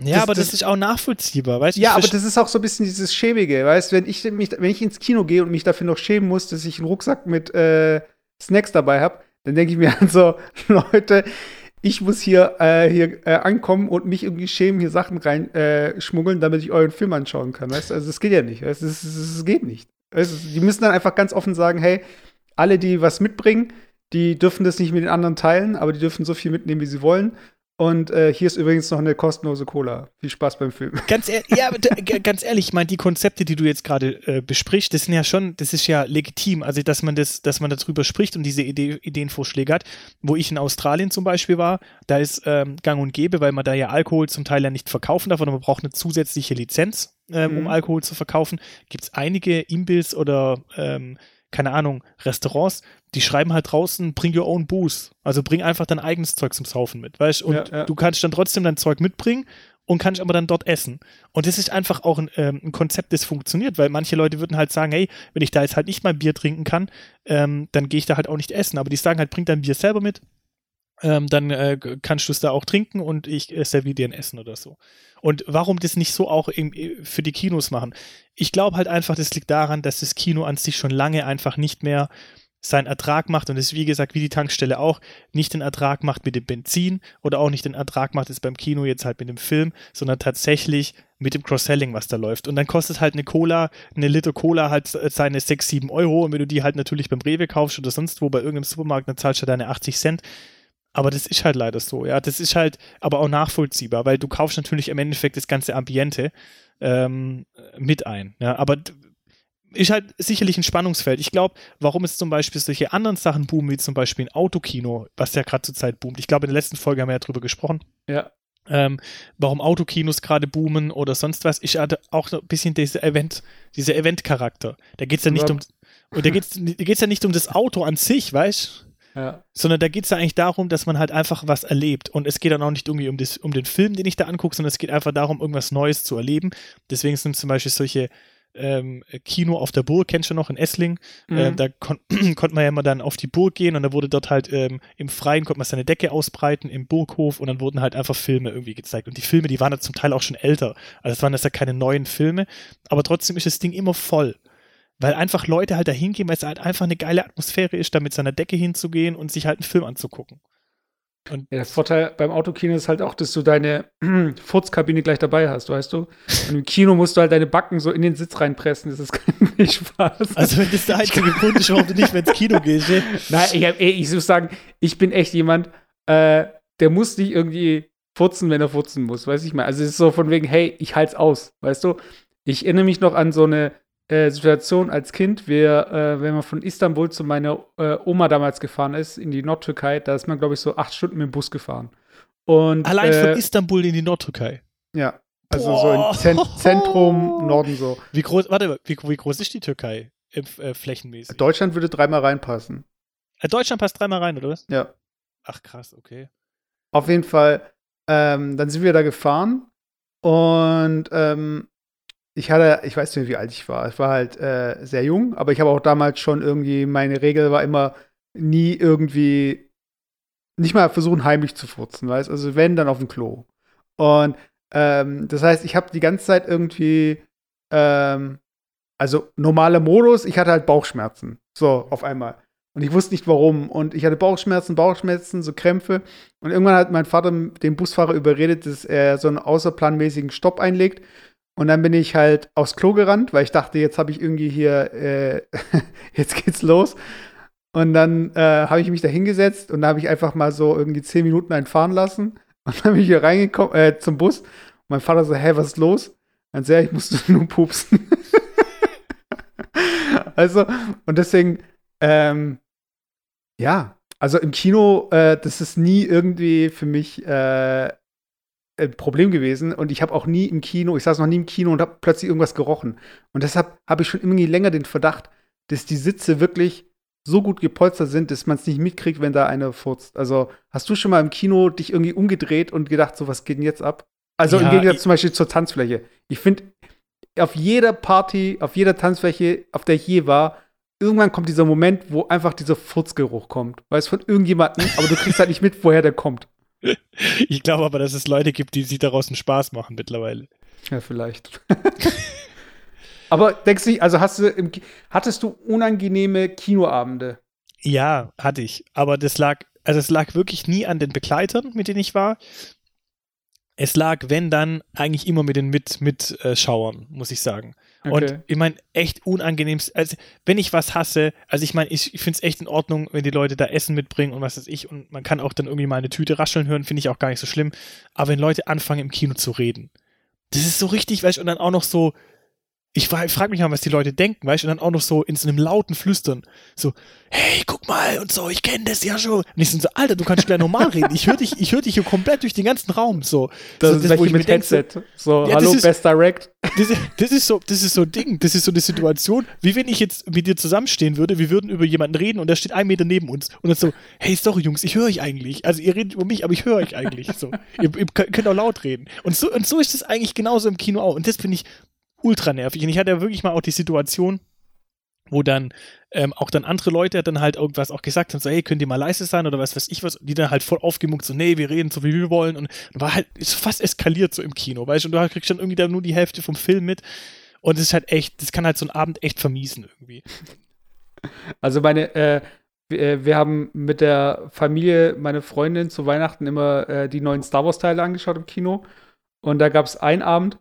ja, das, aber das, das, ist auch nachvollziehbar, weißt du? Ja, aber das ist auch so ein bisschen dieses Schäbige, weißt du? Wenn ich, mich, wenn ich ins Kino gehe und mich dafür noch schämen muss, dass ich einen Rucksack mit äh, Snacks dabei habe, dann denke ich mir an *laughs* so, Leute, ich muss hier, äh, hier äh, ankommen und mich irgendwie schämen, hier Sachen reinschmuggeln, äh, damit ich euren Film anschauen kann, weißt? Also, das geht ja nicht, das, das geht nicht. Weißt? Die müssen dann einfach ganz offen sagen, hey, alle, die was mitbringen, die dürfen das nicht mit den anderen teilen, aber die dürfen so viel mitnehmen, wie sie wollen. Und äh, hier ist übrigens noch eine kostenlose Cola. Viel Spaß beim Film. Ganz, ehr ja, *laughs* ganz ehrlich, ich meine, die Konzepte, die du jetzt gerade äh, besprichst, das sind ja schon, das ist ja legitim, also dass man das, dass man darüber spricht und diese Idee, Ideenvorschläge hat. Wo ich in Australien zum Beispiel war, da ist ähm, Gang und Gäbe, weil man da ja Alkohol zum Teil ja nicht verkaufen darf, sondern man braucht eine zusätzliche Lizenz, ähm, mhm. um Alkohol zu verkaufen. Gibt es einige Imbiss oder ähm, keine Ahnung, Restaurants, die schreiben halt draußen, bring your own booze. Also bring einfach dein eigenes Zeug zum Saufen mit, weißt Und ja, ja. du kannst dann trotzdem dein Zeug mitbringen und kannst aber dann dort essen. Und das ist einfach auch ein, ähm, ein, Konzept, das funktioniert, weil manche Leute würden halt sagen, hey, wenn ich da jetzt halt nicht mal Bier trinken kann, ähm, dann gehe ich da halt auch nicht essen. Aber die sagen halt, bring dein Bier selber mit, ähm, dann äh, kannst du es da auch trinken und ich äh, serviere dir ein Essen oder so. Und warum das nicht so auch im, äh, für die Kinos machen? Ich glaube halt einfach, das liegt daran, dass das Kino an sich schon lange einfach nicht mehr seinen Ertrag macht und es wie gesagt wie die Tankstelle auch nicht den Ertrag macht mit dem Benzin oder auch nicht den Ertrag macht es beim Kino jetzt halt mit dem Film, sondern tatsächlich mit dem Cross-Selling, was da läuft. Und dann kostet halt eine Cola, eine Liter Cola halt seine 6, 7 Euro und wenn du die halt natürlich beim Rewe kaufst oder sonst wo bei irgendeinem Supermarkt, dann zahlst du deine 80 Cent. Aber das ist halt leider so, ja. Das ist halt aber auch nachvollziehbar, weil du kaufst natürlich im Endeffekt das ganze Ambiente ähm, mit ein. Ja. Aber ist halt sicherlich ein Spannungsfeld. Ich glaube, warum es zum Beispiel solche anderen Sachen boomen, wie zum Beispiel ein Autokino, was ja gerade zur Zeit boomt. Ich glaube, in der letzten Folge haben wir ja drüber gesprochen. Ja. Ähm, warum Autokinos gerade boomen oder sonst was. Ich hatte auch ein bisschen diese Event, dieser Event-Charakter. Da geht es ja nicht um. Und da geht es ja nicht um das Auto an sich, weißt du? Ja. Sondern da geht es ja eigentlich darum, dass man halt einfach was erlebt. Und es geht dann auch nicht irgendwie um, das, um den Film, den ich da angucke, sondern es geht einfach darum, irgendwas Neues zu erleben. Deswegen sind zum Beispiel solche ähm, Kino auf der Burg, kennst du noch, in Essling. Mhm. Äh, da kon *clears throat* konnte man ja immer dann auf die Burg gehen und da wurde dort halt ähm, im Freien, konnte man seine Decke ausbreiten, im Burghof und dann wurden halt einfach Filme irgendwie gezeigt. Und die Filme, die waren dann zum Teil auch schon älter. Also es waren das ja keine neuen Filme, aber trotzdem ist das Ding immer voll weil einfach Leute halt da hingehen, weil es halt einfach eine geile Atmosphäre ist, da mit seiner Decke hinzugehen und sich halt einen Film anzugucken. Und ja, der Vorteil beim Autokino ist halt auch, dass du deine *clears throat* Furzkabine gleich dabei hast, weißt du? Und im Kino musst du halt deine Backen so in den Sitz reinpressen, das ist *laughs* kein Spaß. Also wenn das der einzige Grund ist, warum du nicht mehr ins Kino gehst, ey. *laughs* Nein, ich, ey, ich muss sagen, ich bin echt jemand, äh, der muss nicht irgendwie furzen, wenn er furzen muss, weiß ich mal. Also es ist so von wegen, hey, ich halt's aus, weißt du? Ich erinnere mich noch an so eine äh, Situation als Kind, wir, äh, wenn man von Istanbul zu meiner äh, Oma damals gefahren ist, in die Nordtürkei, da ist man, glaube ich, so acht Stunden mit dem Bus gefahren. Und, Allein von äh, Istanbul in die Nordtürkei. Ja, also Boah. so im Zent Zentrum, Norden so. Wie groß, warte, wie, wie groß ist die Türkei im, äh, flächenmäßig? Deutschland würde dreimal reinpassen. Deutschland passt dreimal rein, oder was? Ja. Ach krass, okay. Auf jeden Fall, ähm, dann sind wir da gefahren und ähm, ich hatte, ich weiß nicht, wie alt ich war. Ich war halt äh, sehr jung, aber ich habe auch damals schon irgendwie, meine Regel war immer nie irgendwie, nicht mal versuchen, heimlich zu furzen, weißt Also wenn, dann auf dem Klo. Und ähm, das heißt, ich habe die ganze Zeit irgendwie, ähm, also normaler Modus, ich hatte halt Bauchschmerzen. So, auf einmal. Und ich wusste nicht warum. Und ich hatte Bauchschmerzen, Bauchschmerzen, so Krämpfe. Und irgendwann hat mein Vater den Busfahrer überredet, dass er so einen außerplanmäßigen Stopp einlegt. Und dann bin ich halt aufs Klo gerannt, weil ich dachte, jetzt habe ich irgendwie hier, äh, *laughs* jetzt geht's los. Und dann äh, habe ich mich da hingesetzt und da habe ich einfach mal so irgendwie zehn Minuten einfahren lassen. *laughs* Und dann bin ich hier reingekommen äh, zum Bus. Und mein Vater so, hä, was ist los? Dann sehr, ich musste *laughs* nur pupsen. also, und deswegen, ähm, ja, also im Kino, äh, das ist nie irgendwie für mich äh, ein Problem gewesen. Und ich habe auch nie im Kino, ich saß noch nie im Kino und habe plötzlich irgendwas gerochen. Und deshalb habe ich schon irgendwie länger den Verdacht, dass die Sitze wirklich so gut gepolstert sind, dass man es nicht mitkriegt, wenn da einer furzt. Also, hast du schon mal im Kino dich irgendwie umgedreht und gedacht, so, was geht denn jetzt ab? Also ja, im Gegensatz zum Beispiel zur Tanzfläche. Ich finde, auf jeder Party, auf jeder Tanzfläche, auf der ich je war, irgendwann kommt dieser Moment, wo einfach dieser Furzgeruch kommt. Weißt von irgendjemandem, aber du kriegst halt nicht mit, woher der kommt. Ich glaube aber, dass es Leute gibt, die sich daraus einen Spaß machen mittlerweile. Ja, vielleicht. *laughs* Aber denkst du, also hast du im, hattest du unangenehme Kinoabende? Ja, hatte ich. Aber das lag, also es lag wirklich nie an den Begleitern, mit denen ich war. Es lag, wenn dann, eigentlich immer mit den Mit Mitschauern, muss ich sagen. Okay. Und ich meine, echt unangenehm. Also, wenn ich was hasse, also ich meine, ich, ich finde es echt in Ordnung, wenn die Leute da Essen mitbringen und was weiß ich. Und man kann auch dann irgendwie mal eine Tüte rascheln hören, finde ich auch gar nicht so schlimm. Aber wenn Leute anfangen, im Kino zu reden, das ist so richtig, weißt du, und dann auch noch so, ich, ich frage mich mal, was die Leute denken, weißt du, und dann auch noch so in so einem lauten Flüstern, so, hey, guck mal und so, ich kenne das ja schon. Und ich so, Alter, du kannst gleich normal reden. Ich höre dich, ich höre dich hier komplett durch den ganzen Raum, so. Das, so, ist das, wo ich mit Headset. Denk, so, ja, hallo, ist, Best Direct. Das, das, ist so, das ist so ein Ding, das ist so eine Situation, wie wenn ich jetzt mit dir zusammenstehen würde, wir würden über jemanden reden und der steht ein Meter neben uns und dann so, hey, sorry, Jungs, ich höre euch eigentlich. Also ihr redet über mich, aber ich höre euch eigentlich, so. ihr, ihr könnt auch laut reden. Und so, und so ist es eigentlich genauso im Kino auch. Und das finde ich ultra nervig. Und ich hatte ja wirklich mal auch die Situation, wo dann ähm, auch dann andere Leute dann halt irgendwas auch gesagt haben, so, hey, könnt ihr mal leise sein oder was weiß ich was, die dann halt voll aufgemuckt, so, nee, wir reden so, wie wir wollen. Und, war halt, ist fast eskaliert so im Kino, weißt du, und du kriegst dann irgendwie dann nur die Hälfte vom Film mit. Und es ist halt echt, das kann halt so einen Abend echt vermiesen irgendwie. Also meine, äh, wir, äh, wir haben mit der Familie, meine Freundin zu Weihnachten immer äh, die neuen Star Wars Teile angeschaut im Kino. Und da gab es einen Abend,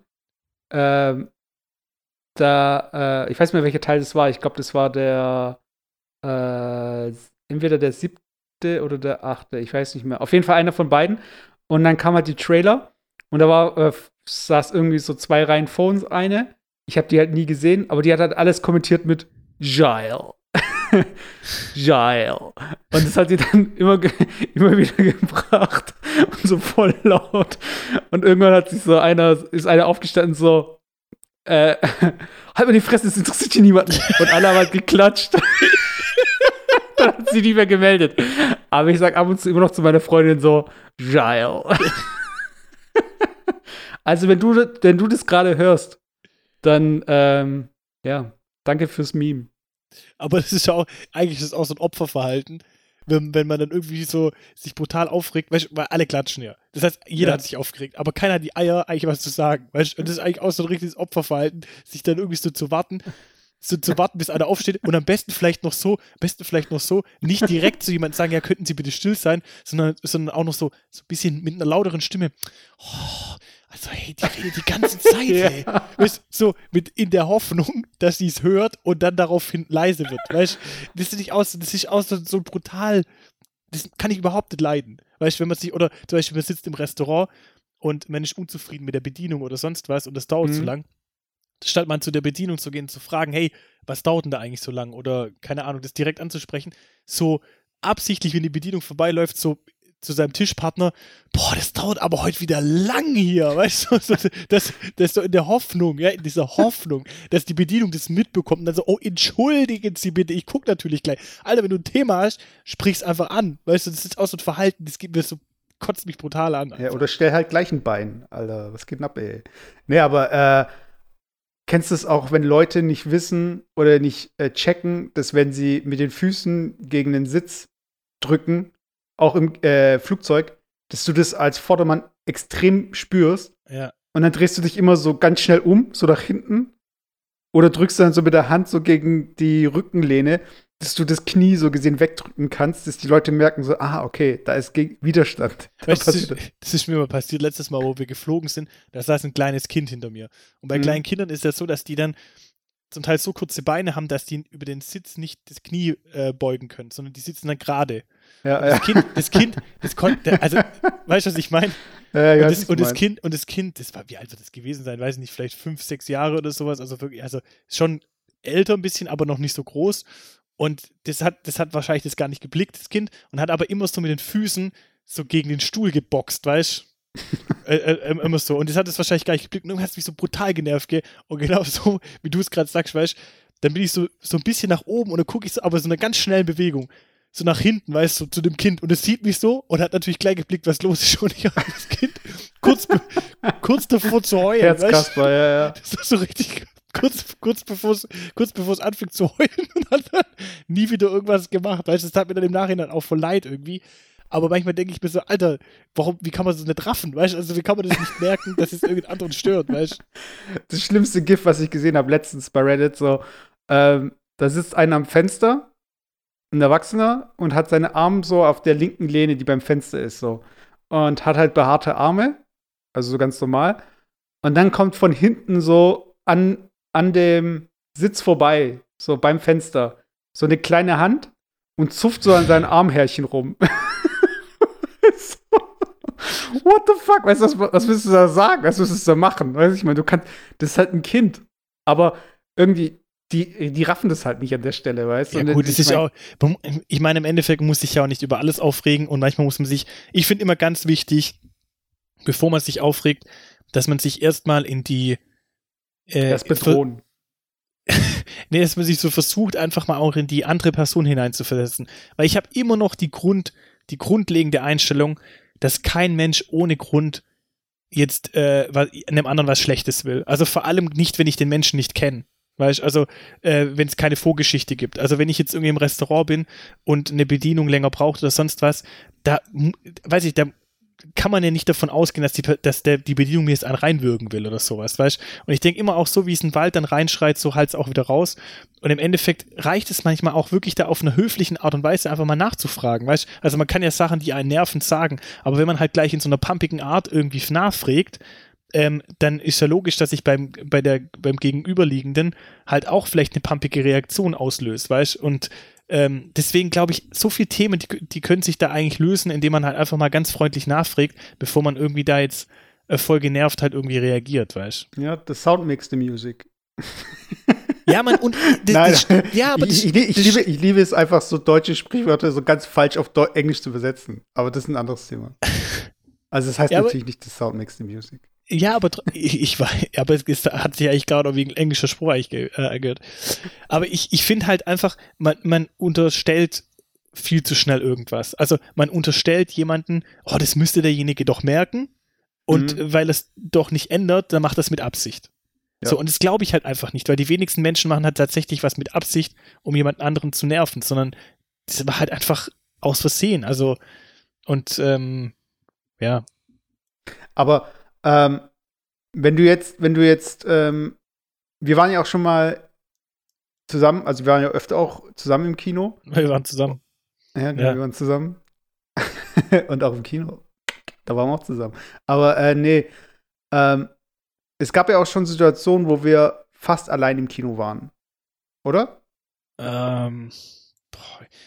ähm, da, äh, ich weiß nicht mehr, welcher Teil das war. Ich glaube, das war der, äh, entweder der siebte oder der achte. Ich weiß nicht mehr. Auf jeden Fall einer von beiden. Und dann kam halt die Trailer. Und da war, äh, saß irgendwie so zwei Reihen uns eine. Ich habe die halt nie gesehen, aber die hat halt alles kommentiert mit Gile. *laughs* Gile. Und das hat sie dann immer, *laughs* immer wieder gebracht. *laughs* Und so voll laut. Und irgendwann hat sich so einer, ist einer aufgestanden, so, äh, *laughs* halt mal die Fresse, das interessiert hier niemanden. Und alle haben halt geklatscht. *laughs* Dann hat sie nie mehr gemeldet. Aber ich sag ab und zu immer noch zu meiner Freundin so, Geil. *laughs* also, wenn du, wenn du das gerade hörst, dann, ähm, ja, danke fürs Meme. Aber das ist ja auch, eigentlich ist das auch so ein Opferverhalten wenn, wenn man dann irgendwie so sich brutal aufregt, weißt, weil alle klatschen ja. Das heißt, jeder ja. hat sich aufgeregt, aber keiner hat die Eier, eigentlich was zu sagen. Weißt? Und das ist eigentlich auch so ein richtiges Opferverhalten, sich dann irgendwie so zu warten, so zu warten, bis einer aufsteht und am besten vielleicht noch so, am besten vielleicht noch so, nicht direkt zu jemandem sagen, ja, könnten Sie bitte still sein, sondern, sondern auch noch so, so ein bisschen mit einer lauteren Stimme. Oh, also, hey, die redet die ganze Zeit, ja. ey. Weißt, so mit in der Hoffnung, dass sie es hört und dann daraufhin leise wird. Weißt das ist nicht aus, das ist aus so, so brutal. Das kann ich überhaupt nicht leiden. Weißt wenn man sich, oder zum Beispiel, man sitzt im Restaurant und man ist unzufrieden mit der Bedienung oder sonst was und das dauert mhm. zu lang. Statt man zu der Bedienung zu gehen, zu fragen, hey, was dauert denn da eigentlich so lang? Oder keine Ahnung, das direkt anzusprechen, so absichtlich, wenn die Bedienung vorbeiläuft, so zu seinem Tischpartner, boah, das dauert aber heute wieder lang hier, weißt du, das, das, das ist so in der Hoffnung, ja, in dieser Hoffnung, dass die Bedienung das mitbekommt und dann so, oh, entschuldigen Sie bitte, ich gucke natürlich gleich. Alter, wenn du ein Thema hast, sprich's einfach an, weißt du, das ist auch so ein Verhalten, das geht mir so, kotzt mich brutal an. Einfach. Ja, oder stell halt gleich ein Bein, Alter, was geht denn ab, ey. Nee, aber, äh, kennst du es auch, wenn Leute nicht wissen oder nicht äh, checken, dass wenn sie mit den Füßen gegen den Sitz drücken, auch im äh, Flugzeug, dass du das als Vordermann extrem spürst. Ja. Und dann drehst du dich immer so ganz schnell um, so nach hinten. Oder drückst dann so mit der Hand so gegen die Rückenlehne, dass du das Knie so gesehen wegdrücken kannst, dass die Leute merken so, ah, okay, da ist Ge Widerstand. *laughs* Da Weißt, das, ist, das ist mir mal passiert, letztes Mal, wo wir geflogen sind, da saß ein kleines Kind hinter mir. Und bei Mhm. kleinen Kindern ist das so, dass die dann zum Teil so kurze Beine haben, dass die über den Sitz nicht das Knie äh, beugen können, sondern die sitzen dann gerade. ja, Das ja. Kind, das Kind, das konnte, also, *laughs* weißt du, was ich meine? ja, ja, und, das, du und das. Kind, und das Kind, das war, wie alt wird das gewesen sein? Weiß ich nicht, vielleicht fünf, sechs Jahre oder sowas. Also wirklich, also schon älter ein bisschen, aber noch nicht so groß. Und das hat, das hat wahrscheinlich das gar nicht geblickt, das Kind, und hat aber immer so mit den Füßen so gegen den Stuhl geboxt, weißt äh, äh, immer so. Und das hat es wahrscheinlich gar nicht geblickt. Und irgendwann hat es mich so brutal genervt, gell? Und genau *laughs* so, wie du es gerade sagst, weißt dann bin ich so, so ein bisschen nach oben und dann gucke ich so, aber so eine ganz schnelle Bewegung. So nach hinten, weißt du, so zu dem Kind. Und es sieht mich so und hat natürlich gleich geblickt, was los ist. *laughs* Und ich habe das Kind kurz, kurz davor zu heulen? Herzkasper, ja, ja. Das war so richtig kurz, kurz bevor es kurz bevor es anfing zu heulen *laughs* und hat dann nie wieder irgendwas gemacht. Weißt du, das tat mir dann im Nachhinein auch voll leid irgendwie. Aber manchmal denke ich mir so, Alter, warum, wie kann man so nicht raffen, weißt du? Also, wie kann man das nicht merken, dass es irgendeinen anderen stört, weißt du? Das schlimmste GIF, was ich gesehen habe letztens bei Reddit, so, ähm, da sitzt einer am Fenster, ein Erwachsener, und hat seine Arme so auf der linken Lehne, die beim Fenster ist, so. Und hat halt behaarte Arme, also so ganz normal. Und dann kommt von hinten so an, an dem Sitz vorbei, so beim Fenster, so eine kleine Hand und zupft so an seinen Armhärchen rum. *laughs* *laughs* What the fuck? Weißt du, was, was willst du da sagen? Was willst du da machen? Weißt du, ich meine, du kannst, das ist halt ein Kind. Aber irgendwie, die, die raffen das halt nicht an der Stelle, weißt du? Ja, gut, ich es ist auch, ich meine, im Endeffekt muss sich ja auch nicht über alles aufregen und manchmal muss man sich, ich finde immer ganz wichtig, bevor man sich aufregt, dass man sich erstmal in die, äh, Das bedrohen. *laughs* Nee, dass man sich so versucht, einfach mal auch in die andere Person hineinzuversetzen. Weil ich habe immer noch die Grund, die grundlegende Einstellung, dass kein Mensch ohne Grund jetzt äh, einem anderen was Schlechtes will. Also vor allem nicht, wenn ich den Menschen nicht kenne. Weißt also, äh, wenn es keine Vorgeschichte gibt. Also, wenn ich jetzt irgendwie im Restaurant bin und eine Bedienung länger braucht oder sonst was, da, weiß ich, da kann man ja nicht davon ausgehen, dass die, dass der, die Bedienung mir jetzt einen reinwürgen will oder sowas, weißt? Und ich denke immer auch so, wie es ein Wald dann reinschreit, so halt es auch wieder raus. Und im Endeffekt reicht es manchmal auch wirklich da auf einer höflichen Art und Weise einfach mal nachzufragen, weißt? Also man kann ja Sachen, die einen nerven, sagen, aber wenn man halt gleich in so einer pumpigen Art irgendwie nachfragt, ähm, dann ist ja logisch, dass sich beim, bei der, beim Gegenüberliegenden halt auch vielleicht eine pumpige Reaktion auslöst, weißt? Und ähm, deswegen glaube ich, so viele Themen, die, die können sich da eigentlich lösen, indem man halt einfach mal ganz freundlich nachfragt, bevor man irgendwie da jetzt äh, voll genervt halt irgendwie reagiert, weißt Ja, the sound makes the music. *laughs* Ja, man, und *laughs* das, Nein, das, ja, aber ich, ich, ich, liebe, ich liebe es einfach, so deutsche Sprichwörter so ganz falsch auf Deu Englisch zu übersetzen. Aber das ist ein anderes Thema. *laughs* Also, das heißt Ja, natürlich nicht, the sound makes the music. Ja, aber *laughs* ich, ich war, aber es ist, hat sich eigentlich gerade wegen englischer Spruch eigentlich ge, äh, gehört. Aber ich, ich finde halt einfach, man, man unterstellt viel zu schnell irgendwas. Also man unterstellt jemanden, oh, das müsste derjenige doch merken. Und Mhm. weil es doch nicht ändert, dann macht das mit Absicht. Ja. So, und das glaube ich halt einfach nicht, weil die wenigsten Menschen machen halt tatsächlich was mit Absicht, um jemand anderen zu nerven, sondern das war halt einfach aus Versehen. Also, und ähm, ja, Aber ähm, wenn du jetzt, wenn du jetzt, ähm, wir waren ja auch schon mal zusammen, also wir waren ja öfter auch zusammen im Kino. wir waren zusammen. Ja, genau, Ja. wir waren zusammen. *laughs* Und auch im Kino. Da waren wir auch zusammen. Aber äh, nee, ähm, es gab ja auch schon Situationen, wo wir fast allein im Kino waren. Oder? Ähm,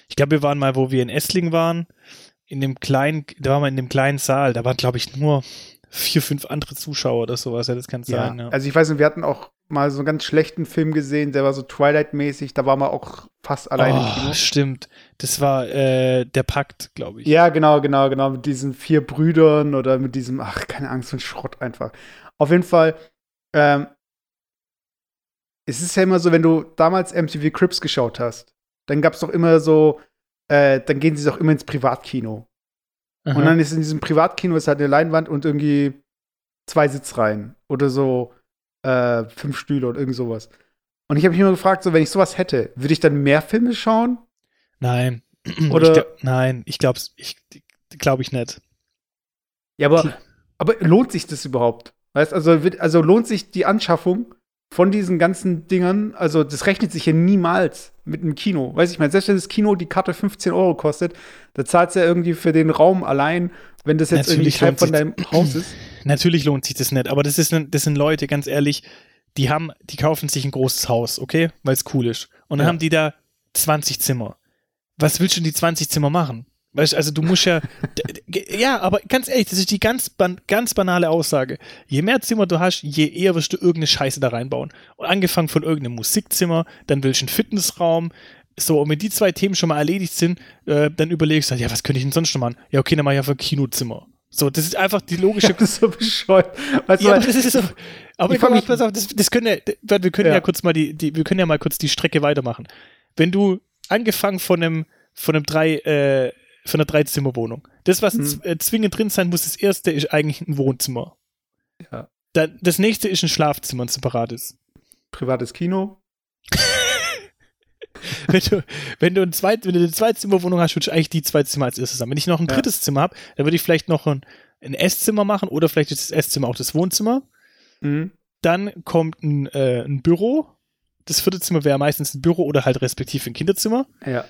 ich glaube, wir waren mal, wo wir in Esslingen waren, in dem kleinen, da waren wir in dem kleinen Saal, da waren, glaube ich, nur vier, fünf andere Zuschauer oder sowas, ja, das kann sein, ja. Also ich weiß nicht, wir hatten auch mal so einen ganz schlechten Film gesehen, der war so Twilight-mäßig, da waren wir auch fast allein im oh, Kino. stimmt. Das war äh, der Pakt, glaube ich. Ja, genau, genau, genau. Mit diesen vier Brüdern oder mit diesem, ach, keine Angst, so ein Schrott einfach. Auf jeden Fall, ähm, es ist ja immer so, wenn du damals MTV Crips geschaut hast, dann gab es doch immer so, äh, dann gehen sie doch immer ins Privatkino. Aha. Und dann ist in diesem Privatkino ist halt eine Leinwand und irgendwie zwei Sitzreihen oder so äh, fünf Stühle und irgend sowas. Und ich habe mich immer gefragt, so wenn ich sowas hätte, würde ich dann mehr Filme schauen? Nein. *clears throat* Oder- ich nein, ich glaube ich, glaub ich nicht. Ja, aber, aber lohnt sich das überhaupt? Weißt also, wird- also lohnt sich die Anschaffung von diesen ganzen Dingern? Also, das rechnet sich ja niemals mit einem Kino. Weiß ich mal, selbst wenn das Kino die Karte 15 Euro kostet, da zahlst du ja irgendwie für den Raum allein, wenn das jetzt Natürlich irgendwie Teil von deinem *clears throat* Haus ist. Natürlich lohnt sich das nicht, aber das, ist, das sind Leute, ganz ehrlich, die haben, die kaufen sich ein großes Haus, okay? Weil es cool ist. Und dann Ja. haben die da 20 Zimmer. Was willst du in die 20 Zimmer machen? Weißt du, also du musst ja. ja, aber ganz ehrlich, das ist die ganz, ban ganz banale Aussage. Je mehr Zimmer du hast, je eher wirst du irgendeine Scheiße da reinbauen. Und angefangen von irgendeinem Musikzimmer, dann willst du einen Fitnessraum. So, und wenn die zwei Themen schon mal erledigt sind, äh, dann überlegst du halt, ja, was könnte ich denn sonst noch machen? Ja, okay, dann mach ich einfach ein Kinozimmer. So, das ist einfach die logische Das *laughs* ist so bescheuert. Weißt ja, aber das ist so. Aber Ich mich- pass auf, das, das können ja, wir können ja. Ja. kurz mal die, die, wir können ja mal kurz die Strecke weitermachen. Wenn du angefangen von einem, von einem drei, äh, von einer Dreizimmerwohnung, das, was z- äh, zwingend drin sein muss, das erste ist eigentlich ein Wohnzimmer. Ja. Dann, das nächste ist ein Schlafzimmer, ein separates. privates Kino. *laughs* wenn du, wenn du, ein zweit, wenn du eine Zweizimmerwohnung hast, würde ich eigentlich die zwei Zimmer als erstes haben. Wenn ich noch ein Ja. drittes Zimmer habe, dann würde ich vielleicht noch ein, ein Esszimmer machen oder vielleicht ist das Esszimmer auch das Wohnzimmer. Mhm. Dann kommt ein, äh, ein Büro. Das vierte Zimmer wäre meistens ein Büro oder halt respektiv ein Kinderzimmer. Ja.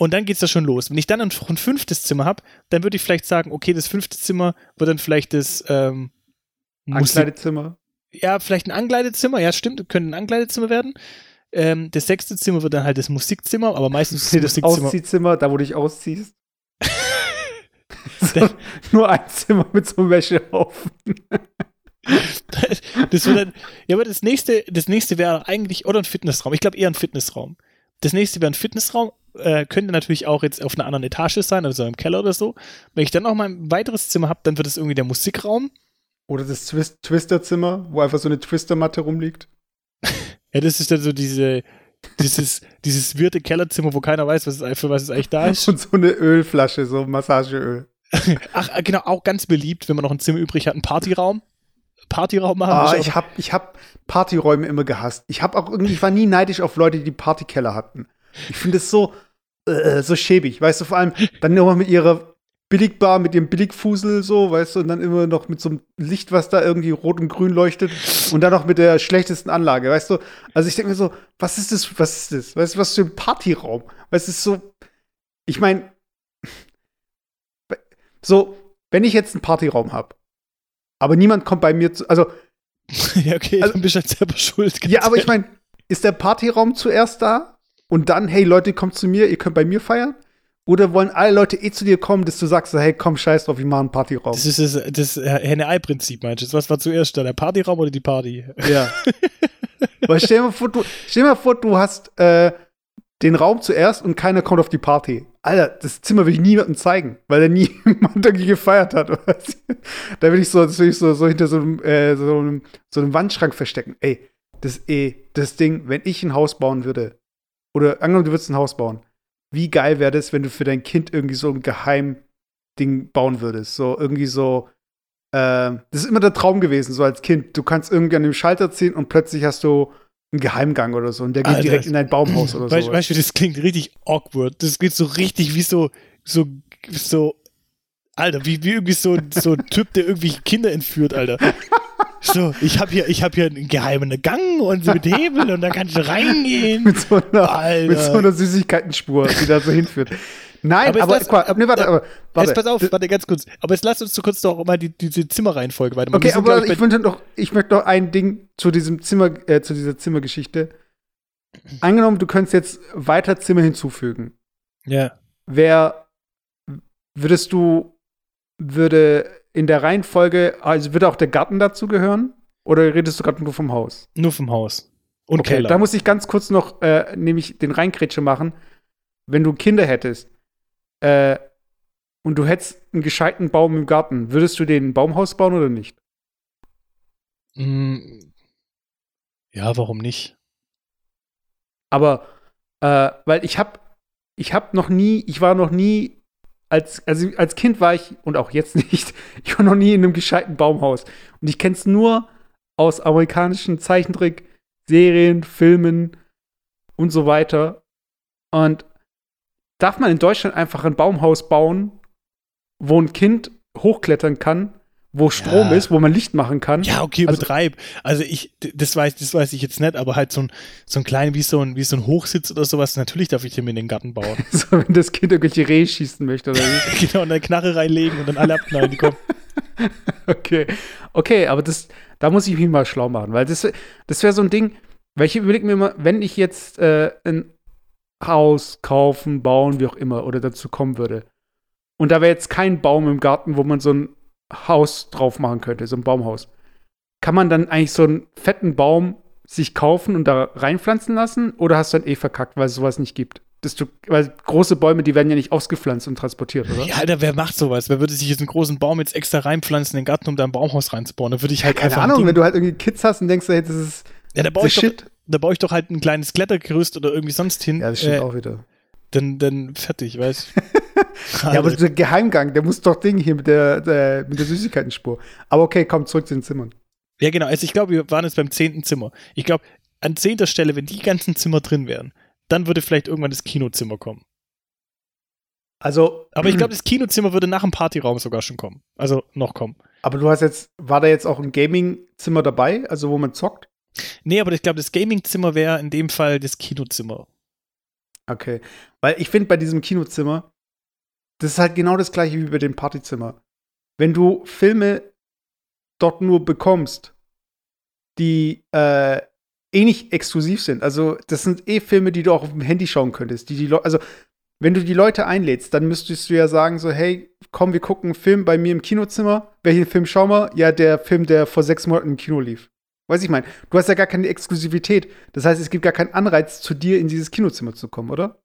Und dann geht's da schon los. Wenn ich dann ein, ein fünftes Zimmer habe, dann würde ich vielleicht sagen, okay, das fünfte Zimmer wird dann vielleicht das ähm, Ankleidezimmer. ja, vielleicht ein Ankleidezimmer, ja, stimmt, könnte ein Ankleidezimmer werden. Ähm, das sechste Zimmer wird dann halt das Musikzimmer, aber meistens Nee, das das Musikzimmer. Ausziehzimmer, da wo du dich ausziehst. Das- *laughs* *laughs* Nur ein Zimmer mit so einem Wäschehaufen. *laughs* Das wird dann, ja, aber das nächste, das nächste wäre eigentlich, oder ein Fitnessraum. Ich glaube eher ein Fitnessraum. Das nächste wäre ein Fitnessraum, äh, könnte natürlich auch jetzt auf einer anderen Etage sein, also im Keller oder so. Wenn ich dann noch mal ein weiteres Zimmer habe, dann wird es irgendwie der Musikraum. Oder das Twist Twister-Zimmer, wo einfach so eine Twister-Matte rumliegt. *laughs* Ja, das ist dann so diese, dieses, dieses wirte Kellerzimmer, wo keiner weiß, was es, für was es eigentlich da ist. *laughs* Und so eine Ölflasche, so Massageöl. *laughs* Ach, äh, genau, auch ganz beliebt, wenn man noch ein Zimmer übrig hat, ein Partyraum. Partyraum machen. Ah, ich auch- hab, ich hab Partyräume immer gehasst. Ich hab auch irgendwie, ich war nie neidisch auf Leute, die Partykeller hatten. Ich finde es so, äh, so schäbig, weißt du, vor allem dann immer mit ihrer Billigbar, mit ihrem Billigfusel so, weißt du, und dann immer noch mit so einem Licht, was da irgendwie rot und grün leuchtet und dann noch mit der schlechtesten Anlage, weißt du? Also ich denke mir so, was ist das, was ist das? Weißt du, was für ein Partyraum? Weißt du, es ist so, ich meine, so, wenn ich jetzt einen Partyraum habe, aber niemand kommt bei mir zu, also *laughs* ja, okay, Also- dann bist du halt selber schuld. ja, aber ich meine, ist der Partyraum zuerst da und dann, hey Leute, kommt zu mir, ihr könnt bei mir feiern? Oder wollen alle Leute eh zu dir kommen, dass du sagst, hey, komm, scheiß drauf, wir machen einen Partyraum? Das ist das, das Henne-Ei-Prinzip, meinst du? Was war zuerst da, der Partyraum oder die Party? Ja. *laughs* Weil stell dir mal vor, du, stell mal vor, du hast äh, den Raum zuerst und keiner kommt auf die Party. Alter, das Zimmer will ich niemandem zeigen, weil da niemand *laughs* irgendwie gefeiert hat. da will ich so, das will ich so, so hinter so einem, äh, so, einem, so einem Wandschrank verstecken. Ey, das eh, das Ding, wenn ich ein Haus bauen würde, oder angenommen, du würdest ein Haus bauen, wie geil wäre das, wenn du für dein Kind irgendwie so ein Geheimding bauen würdest? So irgendwie so, ähm, das ist immer der Traum gewesen, so als Kind. Du kannst irgendwie an dem Schalter ziehen und plötzlich hast du einen Geheimgang oder so und der geht Alter, direkt in dein Baumhaus oder Weißt so. weißt du, das klingt richtig awkward. Das geht so richtig wie so, so, so, Alter, wie, wie irgendwie so, so ein Typ, der irgendwie Kinder entführt, Alter. So, ich habe hier, ich hab hier einen geheimen Gang und so mit Hebel und da kannst du reingehen. *laughs* mit so einer, mit so einer Süßigkeitenspur, die da so hinführt. Nein, Aber aber, jetzt aber, lass- nee, warte, aber, warte. Jetzt pass auf, warte ganz kurz. Aber jetzt lass uns so kurz doch mal die, diese Zimmerreihenfolge weitermachen. Okay, aber glaub ich, bei- möchte noch, ich möchte noch ein Ding zu diesem Zimmer, äh, zu dieser Zimmergeschichte. Angenommen, du könntest jetzt weiter Zimmer hinzufügen. ja. Wer würdest du, würde in der Reihenfolge, also würde auch der Garten dazu gehören? Oder redest du gerade nur vom Haus? Nur vom Haus. Und Okay, Keller. da muss ich ganz kurz noch äh, nämlich den Reinkrätsche machen. Wenn du Kinder hättest äh, und du hättest einen gescheiten Baum im Garten, würdest du den ein Baumhaus bauen oder nicht? Mm, ja, warum nicht? Aber äh, weil ich habe ich habe noch nie, ich war noch nie als also als Kind war ich und auch jetzt *laughs* nicht, ich war noch nie in einem gescheiten Baumhaus und ich kenne es nur aus amerikanischen Zeichentrick, Serien, Filmen und so weiter. Und darf man in Deutschland einfach ein Baumhaus bauen, wo ein Kind hochklettern kann, wo Strom Ja. ist, wo man Licht machen kann? Ja, okay, Also- übertreib. Also ich, d- das weiß, das weiß ich jetzt nicht, aber halt so ein, so ein klein, wie so ein, wie so ein Hochsitz oder sowas, natürlich darf ich den mir in den Garten bauen. *laughs* So, wenn das Kind irgendwelche Rehe schießen möchte oder wie. *laughs* genau, und eine Knarre reinlegen und dann alle abknallen, die kommen. *laughs* Okay. Okay, aber das, da muss ich mich mal schlau machen, weil das, das wäre so ein Ding, weil ich überlege mir mal, wenn ich jetzt äh, ein Haus kaufen, bauen, wie auch immer, oder dazu kommen würde. Und da wäre jetzt kein Baum im Garten, wo man so ein Haus drauf machen könnte, so ein Baumhaus. Kann man dann eigentlich so einen fetten Baum sich kaufen und da reinpflanzen lassen? Oder hast du dann eh verkackt, weil es sowas nicht gibt? Das du, weil große Bäume, die werden ja nicht ausgepflanzt und transportiert, oder? Ja, Alter, wer macht sowas? Wer würde sich jetzt einen großen Baum jetzt extra reinpflanzen in den Garten, um da ein Baumhaus reinzubauen? Da würde ich halt Keine einfach. ein Ahnung, wenn du halt irgendwie Kids hast und denkst, hey, das ist ja, da baue ich doch, shit. da baue ich doch halt ein kleines Klettergerüst oder irgendwie sonst hin. Ja, das stimmt äh, auch wieder. Dann, dann fertig, weißt *laughs* Ja, aber der Geheimgang, der muss doch Ding hier mit der, der, mit der Süßigkeitenspur. Aber okay, komm zurück zu den Zimmern. Ja, genau. Also ich glaube, wir waren jetzt beim zehnten Zimmer. Ich glaube, an zehnter Stelle, wenn die ganzen Zimmer drin wären, dann würde vielleicht irgendwann das Kinozimmer kommen. Also, Aber ich glaube, *clears throat* das Kinozimmer würde nach dem Partyraum sogar schon kommen. Also noch kommen. aber du hast jetzt, war da jetzt auch ein Gaming-Zimmer dabei, also wo man zockt? Nee, aber ich glaube, das Gaming-Zimmer wäre in dem Fall das Kinozimmer. Okay. Weil ich finde bei diesem Kinozimmer, das ist halt genau das gleiche wie bei dem Partyzimmer. Wenn du Filme dort nur bekommst, die äh, eh nicht exklusiv sind, also das sind eh Filme, die du auch auf dem Handy schauen könntest, die die Leute, also wenn du die Leute einlädst, dann müsstest du ja sagen so, hey, komm, wir gucken einen Film bei mir im Kinozimmer. Welchen Film schauen wir? Ja, der Film, der vor sechs Monaten im Kino lief. Weiß ich mein, du hast ja gar keine Exklusivität. Das heißt, es gibt gar keinen Anreiz, zu dir in dieses Kinozimmer zu kommen, oder?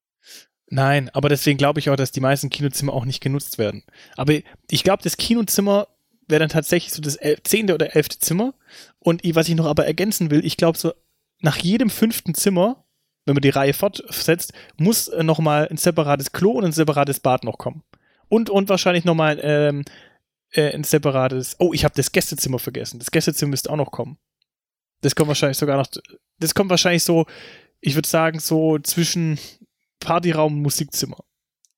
Nein, aber deswegen glaube ich auch, dass die meisten Kinozimmer auch nicht genutzt werden. Aber ich glaube, das Kinozimmer wäre dann tatsächlich so das zehnte oder elfte Zimmer. Und was ich noch aber ergänzen will, ich glaube so, nach jedem fünften Zimmer, wenn man die Reihe fortsetzt, muss äh, noch mal ein separates Klo und ein separates Bad noch kommen. Und, und wahrscheinlich noch mal ähm, äh, ein separates, oh, ich habe das Gästezimmer vergessen. Das Gästezimmer müsste auch noch kommen. Das kommt wahrscheinlich sogar noch, das kommt wahrscheinlich so, ich würde sagen, so zwischen Partyraum Musikzimmer.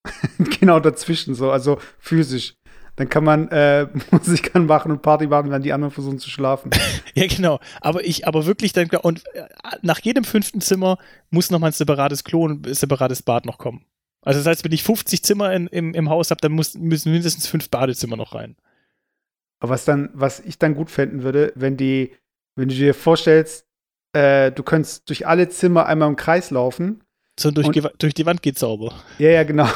*laughs* genau dazwischen, so, also physisch. Dann kann man äh, *laughs* Musik anmachen und Party machen, wenn die anderen versuchen zu schlafen. *laughs* Ja, genau. Aber ich, aber wirklich dann, und äh, nach jedem fünften Zimmer muss noch mal ein separates Klo und ein separates Bad noch kommen. Also das heißt, wenn ich 50 Zimmer in, im, im Haus habe, dann muss, müssen mindestens fünf Badezimmer noch rein. Aber was dann, was ich dann gut fänden würde, wenn die, wenn du dir vorstellst, äh, du könntest durch alle Zimmer einmal im Kreis laufen. So durch, Und- die, durch die Wand geht sauber. Ja, ja, genau.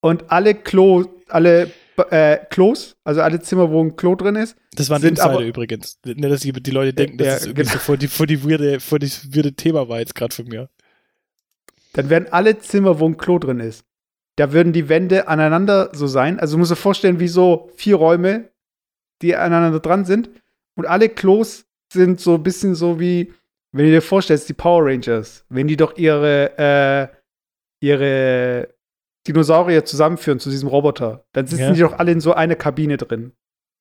Und alle Klo, alle äh, Klos, also alle Zimmer, wo ein Klo drin ist, Das war ein Sind Insider aber- übrigens. Nicht, dass die, die Leute denken, dass Ja, das genau. so vor die, vor die weirde, vor das weirde Thema war jetzt gerade von mir. dann werden alle Zimmer, wo ein Klo drin ist, da würden die Wände aneinander so sein. Also du musst dir vorstellen, wie so vier Räume, die aneinander dran sind. Und alle Klos sind so ein bisschen so wie, wenn du dir vorstellst, die Power Rangers, wenn die doch ihre, äh, ihre Dinosaurier zusammenführen zu diesem Roboter, dann sitzen Ja. die doch alle in so einer Kabine drin.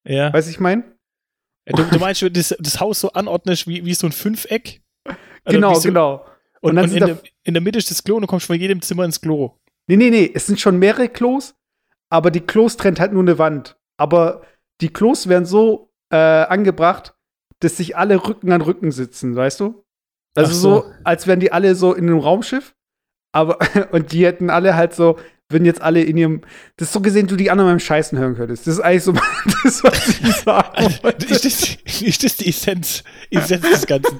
Ja. Weißt du, ich meine? Du, du meinst, wenn du das, das Haus so anordnest wie, wie so ein Fünfeck? Oder Genau, so, genau. Und, Und dann und in, der, in der Mitte ist das Klo und du kommst von jedem Zimmer ins Klo. Nee, nee, nee, es sind schon mehrere Klos, aber die Klos trennt halt nur eine Wand. Aber die Klos werden so äh, angebracht, dass sich alle Rücken an Rücken sitzen, weißt du? Also so. so. als wären die alle so in einem Raumschiff, aber *laughs* und die hätten alle halt so, würden jetzt alle in ihrem, das ist so gesehen, du die anderen beim Scheißen hören könntest. Das ist eigentlich so *laughs* das, was ich sagen wollte. ist, das, ist das die Essenz, Essenz des Ganzen?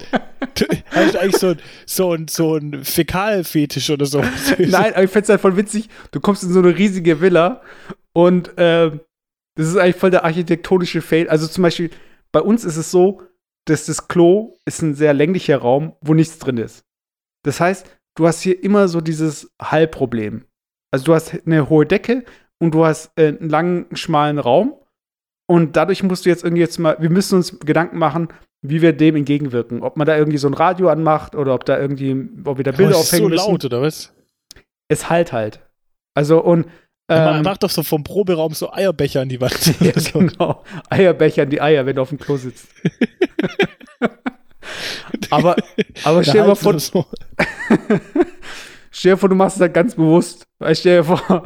Du- Hast du eigentlich so ein, so ein, so ein Fäkalfetisch oder so? Nein, aber ich fände es halt voll witzig. Du kommst in so eine riesige Villa und ähm, das ist eigentlich voll der architektonische Fail. Also zum Beispiel, bei uns ist es so, dass das Klo ist ein sehr länglicher Raum, wo nichts drin ist. Das heißt, du hast hier immer so dieses Hallproblem. Also du hast eine hohe Decke und du hast äh, einen langen, schmalen Raum. Und dadurch musst du jetzt irgendwie jetzt mal, wir müssen uns Gedanken machen, wie wir dem entgegenwirken. Ob man da irgendwie so ein Radio anmacht oder ob da irgendwie, ob wir da Bilder Aber es ist aufhängen so müssen laut, oder was? es halt halt. Also und Man ähm, macht doch so vom Proberaum so Eierbecher an die Wand. *laughs* ja, genau. Eierbecher in die Eier, wenn du auf dem Klo sitzt. *laughs* *laughs* Aber, aber stell dir mal vor, so. *laughs* stell dir vor, du machst es halt ganz bewusst. Weil stell dir vor,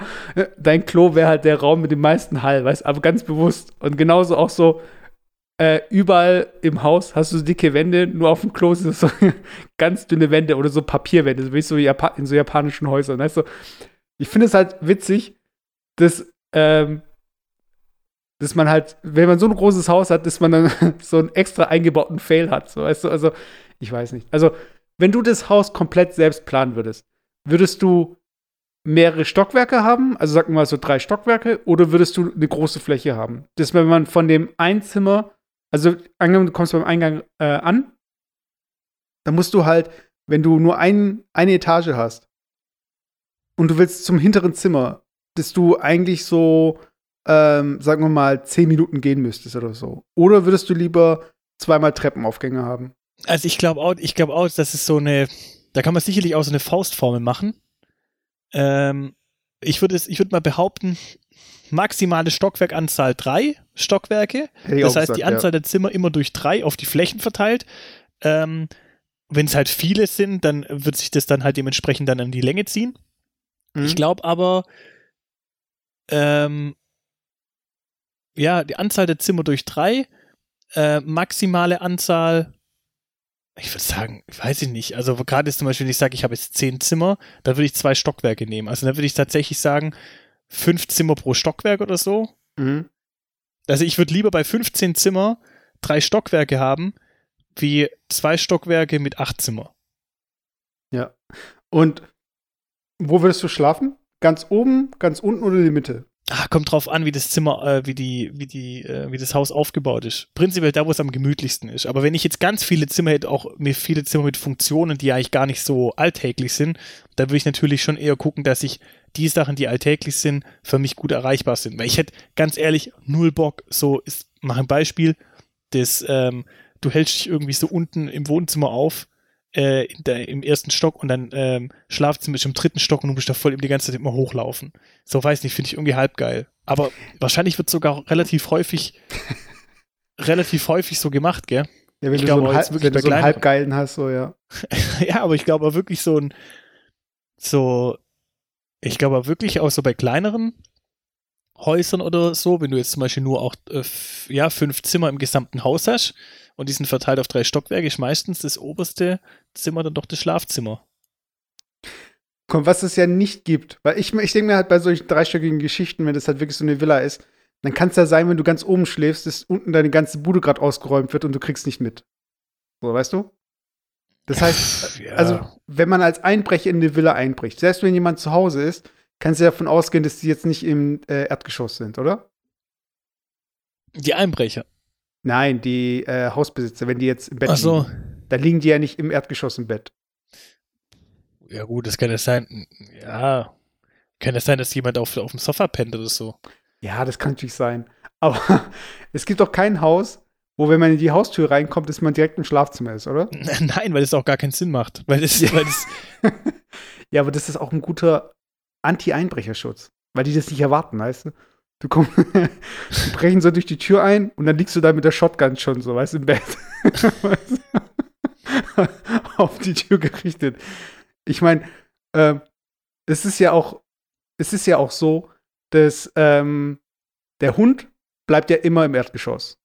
dein Klo wäre halt der Raum mit dem meisten Hall, weißt aber ganz bewusst. Und genauso auch so, äh, überall im Haus hast du so dicke Wände, nur auf dem Klo sind so *laughs* ganz dünne Wände oder so Papierwände, so wie so in so japanischen Häusern. Weißt du? Ich finde es halt witzig, dass, ähm, dass man halt, wenn man so ein großes Haus hat, dass man dann *laughs* so einen extra eingebauten Fail hat. So, weißt du? Also, ich weiß nicht. Also, wenn du das Haus komplett selbst planen würdest, würdest du mehrere Stockwerke haben, also sagen wir mal so drei Stockwerke, oder würdest du eine große Fläche haben? Das, wenn man von dem Einzimmer also, angenommen, du kommst beim Eingang äh, an, dann musst du halt, wenn du nur ein, eine Etage hast und du willst zum hinteren Zimmer, dass du eigentlich so, ähm, sagen wir mal, zehn Minuten gehen müsstest oder so. Oder würdest du lieber zweimal Treppenaufgänge haben? Also ich glaube auch, ich glaube auch, das ist so eine, da kann man sicherlich auch so eine Faustformel machen. Ähm, ich würde ich würde mal behaupten, maximale Stockwerkanzahl drei Stockwerke. Hätte das heißt, gesagt, die Anzahl ja. der Zimmer immer durch drei auf die Flächen verteilt. Ähm, Wenn es halt viele sind, dann wird sich das dann halt dementsprechend dann an die Länge ziehen. Mhm. Ich glaube aber, ähm, ja, die Anzahl der Zimmer durch drei, äh, maximale Anzahl, ich würde sagen, weiß ich nicht. Also gerade ist zum Beispiel, wenn ich sage, ich habe jetzt zehn Zimmer, dann würde ich zwei Stockwerke nehmen. Also dann würde ich tatsächlich sagen, fünf Zimmer pro Stockwerk oder so. Mhm. Also ich würde lieber bei 15 Zimmer drei Stockwerke haben, wie zwei Stockwerke mit acht Zimmer. Ja. Und wo würdest du schlafen? Ganz oben, ganz unten oder in die Mitte? Ah, kommt drauf an, wie das Zimmer, äh, wie die, wie die, äh, wie das Haus aufgebaut ist. Prinzipiell da, wo es am gemütlichsten ist. Aber wenn ich jetzt ganz viele Zimmer hätte, auch mir viele Zimmer mit Funktionen, die eigentlich gar nicht so alltäglich sind, dann würde ich natürlich schon eher gucken, dass ich die Sachen, die alltäglich sind, für mich gut erreichbar sind. Weil ich hätte ganz ehrlich null Bock, so ist, mach ein Beispiel, das, ähm, du hältst dich irgendwie so unten im Wohnzimmer auf, äh, der, im ersten Stock und dann ähm, Schlafzimmer ist im dritten Stock und du musst da voll die ganze Zeit immer hochlaufen. So weiß nicht, finde ich irgendwie halb geil. Aber wahrscheinlich wird sogar relativ häufig, *laughs* relativ häufig so gemacht, gell? Ja, wenn ich du glaube, so einen, halb, wenn du so einen halbgeilen hast, so ja. *laughs* ja, aber ich glaube wirklich so ein, so, ich glaube wirklich auch so bei kleineren Häusern oder so, wenn du jetzt zum Beispiel nur auch äh, ja, fünf Zimmer im gesamten Haus hast und die sind verteilt auf drei Stockwerke, ist meistens das oberste Zimmer dann doch das Schlafzimmer. Komm, was es ja nicht gibt, weil ich, ich denke mir halt bei solchen dreistöckigen Geschichten, wenn das halt wirklich so eine Villa ist, dann kann es ja sein, wenn du ganz oben schläfst, dass unten deine ganze Bude gerade ausgeräumt wird und du kriegst nicht mit. So, weißt du? Das heißt, ja. also, wenn man als Einbrecher in eine Villa einbricht, selbst wenn jemand zu Hause ist, kannst du davon ausgehen, dass die jetzt nicht im äh, Erdgeschoss sind, oder? Die Einbrecher. Nein, die äh, Hausbesitzer, wenn die jetzt im Bett Ach so. liegen, da liegen die ja nicht im Erdgeschoss im Bett. Ja, gut, das kann es sein. Ja. Kann es sein, dass jemand auf, auf dem Sofa pennt oder so? Ja, das kann natürlich sein. Aber *laughs* es gibt doch kein Haus, wo, wenn man in die Haustür reinkommt, dass man direkt im Schlafzimmer ist, oder? *laughs* Nein, weil das auch gar keinen Sinn macht. Weil das, ja. Weil das *laughs* ja, aber das ist auch ein guter Anti-Einbrecherschutz. Weil die das nicht erwarten, weißt du? Du kommst, brechen so durch die Tür ein und dann liegst du da mit der Shotgun schon so, weißt du, im Bett. *laughs* Auf die Tür gerichtet. Ich meine, äh, es ist ja auch, es ist ja auch so, dass ähm, der Hund bleibt ja immer im Erdgeschoss.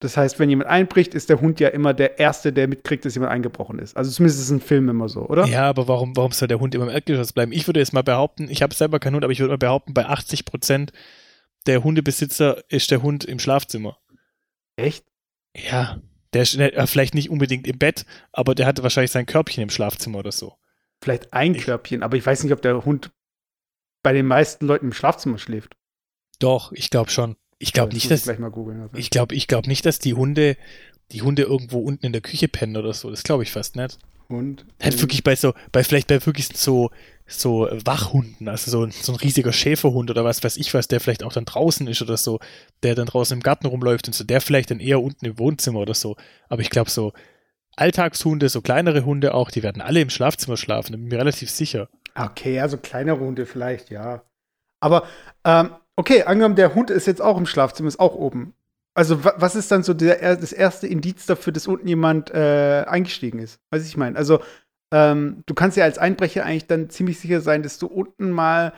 Das heißt, wenn jemand einbricht, ist der Hund ja immer der Erste, der mitkriegt, dass jemand eingebrochen ist. Also zumindest ist es ein Film immer so, oder? Ja, aber warum, warum soll der Hund immer im Erdgeschoss bleiben? Ich würde jetzt mal behaupten, ich habe selber keinen Hund, aber ich würde mal behaupten, bei 80 Prozent der Hundebesitzer ist der Hund im Schlafzimmer. Echt? Ja. Der ist äh, vielleicht nicht unbedingt im Bett, aber der hatte wahrscheinlich sein Körbchen im Schlafzimmer oder so. Vielleicht ein ich, Körbchen, aber ich weiß nicht, ob der Hund bei den meisten Leuten im Schlafzimmer schläft. Doch, ich glaube schon. Ich glaube nicht, dass ich, googeln, ich glaube, ich glaube nicht, dass die Hunde, die Hunde irgendwo unten in der Küche pennen oder so. Das glaube ich fast nicht. Hund. Halt wirklich bei so, bei vielleicht bei wirklich so, so Wachhunden, also so, so ein riesiger Schäferhund oder was weiß ich was, der vielleicht auch dann draußen ist oder so, der dann draußen im Garten rumläuft und so, der vielleicht dann eher unten im Wohnzimmer oder so. Aber ich glaube so Alltagshunde, so kleinere Hunde auch, die werden alle im Schlafzimmer schlafen, da bin ich mir relativ sicher. Okay, also kleinere Hunde vielleicht, ja. Aber ähm, Okay, angenommen, der Hund ist jetzt auch im Schlafzimmer, ist auch oben. Also was ist dann so der, das erste Indiz dafür, dass unten jemand äh, eingestiegen ist? Weiß ich meine. Also ähm, du kannst ja als Einbrecher eigentlich dann ziemlich sicher sein, dass du unten mal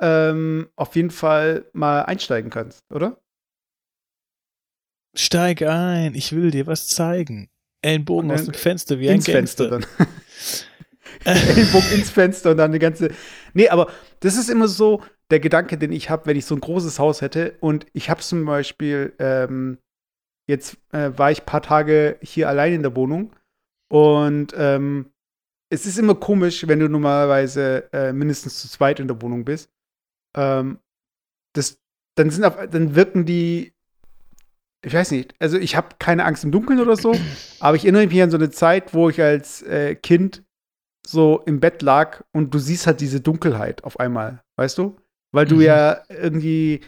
ähm, auf jeden Fall mal einsteigen kannst, oder? Steig ein, ich will dir was zeigen. Ellenbogen aus dem Fenster wie ein Fenster dann. *laughs* *laughs* Ellenbogen ins Fenster und dann eine ganze. Nee, aber das ist immer so der Gedanke, den ich habe, wenn ich so ein großes Haus hätte. Und ich habe zum Beispiel, ähm, jetzt äh, war ich ein paar Tage hier allein in der Wohnung. Und ähm, es ist immer komisch, wenn du normalerweise äh, mindestens zu zweit in der Wohnung bist. Ähm, das, dann, sind auf, dann wirken die ich weiß nicht, also ich habe keine Angst im Dunkeln oder so, aber ich erinnere mich an so eine Zeit, wo ich als äh, Kind so im Bett lag und du siehst halt diese Dunkelheit auf einmal, weißt du? Weil du mhm. ja irgendwie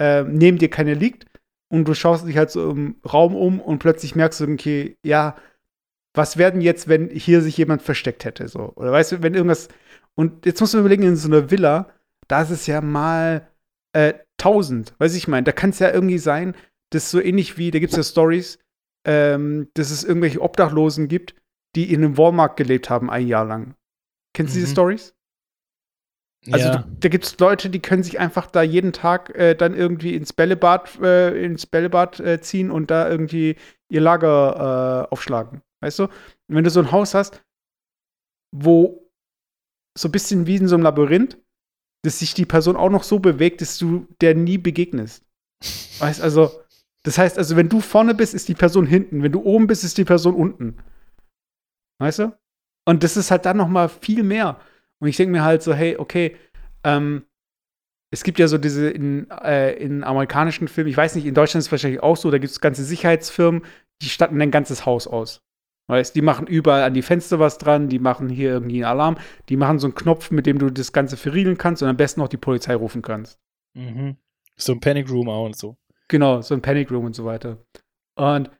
äh, neben dir keine liegt und du schaust dich halt so im Raum um und plötzlich merkst du, okay, ja, was werden jetzt, wenn hier sich jemand versteckt hätte, so? Oder weißt du, wenn irgendwas. Und jetzt musst du überlegen, in so einer Villa, da ist es ja mal äh, 1000, weiß ich meine, da kann es ja irgendwie sein, dass so ähnlich wie, da gibt es ja Stories, ähm, dass es irgendwelche Obdachlosen gibt, die in einem Walmart gelebt haben ein Jahr lang. Kennst du mhm. diese Stories? Also ja. da, da gibt es Leute, die können sich einfach da jeden Tag äh, dann irgendwie ins Bällebad, äh, ins Bällebad äh, ziehen und da irgendwie ihr Lager äh, aufschlagen. Weißt du? Und wenn du so ein Haus hast, wo so ein bisschen wie in so einem Labyrinth, dass sich die Person auch noch so bewegt, dass du der nie begegnest. Weißt also, das heißt also, wenn du vorne bist, ist die Person hinten. Wenn du oben bist, ist die Person unten. Weißt du? Und das ist halt dann noch mal viel mehr. Und ich denke mir halt so, hey, okay, ähm, es gibt ja so diese in, äh, in amerikanischen Filmen, ich weiß nicht, in Deutschland ist es wahrscheinlich auch so, da gibt es ganze Sicherheitsfirmen, die statten ein ganzes Haus aus. Weißt, die machen überall an die Fenster was dran, die machen hier irgendwie einen Alarm, die machen so einen Knopf, mit dem du das Ganze verriegeln kannst und am besten auch die Polizei rufen kannst. Mhm. So ein Panic Room auch und so. Genau, so ein Panic Room und so weiter. Und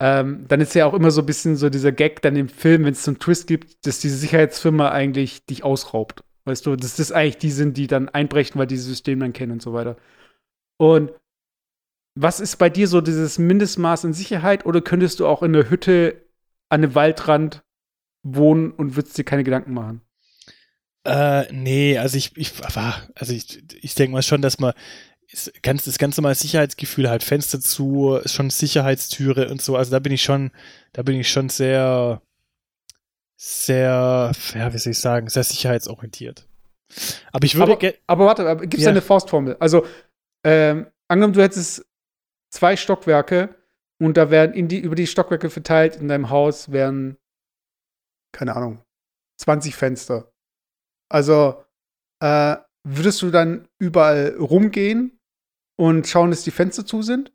ähm, dann ist ja auch immer so ein bisschen so dieser Gag dann im Film, wenn es so einen Twist gibt, dass diese Sicherheitsfirma eigentlich dich ausraubt. Weißt du, dass das eigentlich die sind, die dann einbrechen, weil die dieses System dann kennen und so weiter. Und was ist bei dir so dieses Mindestmaß an Sicherheit oder könntest du auch in einer Hütte an einem Waldrand wohnen und würdest dir keine Gedanken machen? Äh, nee, also ich, ich also ich, ich denke mal schon, dass man ganz, das ganze Mal Sicherheitsgefühl halt Fenster zu, schon Sicherheitstüre und so. Also da bin ich schon, da bin ich schon sehr, sehr, ja, wie soll ich sagen, sehr sicherheitsorientiert. Aber ich würde. Aber, aber warte, gibt es ja. eine Faustformel? Also, ähm, angenommen, du hättest zwei Stockwerke und da werden in die, über die Stockwerke verteilt in deinem Haus werden, keine Ahnung, 20 Fenster. Also, äh, würdest du dann überall rumgehen und schauen, dass die Fenster zu sind?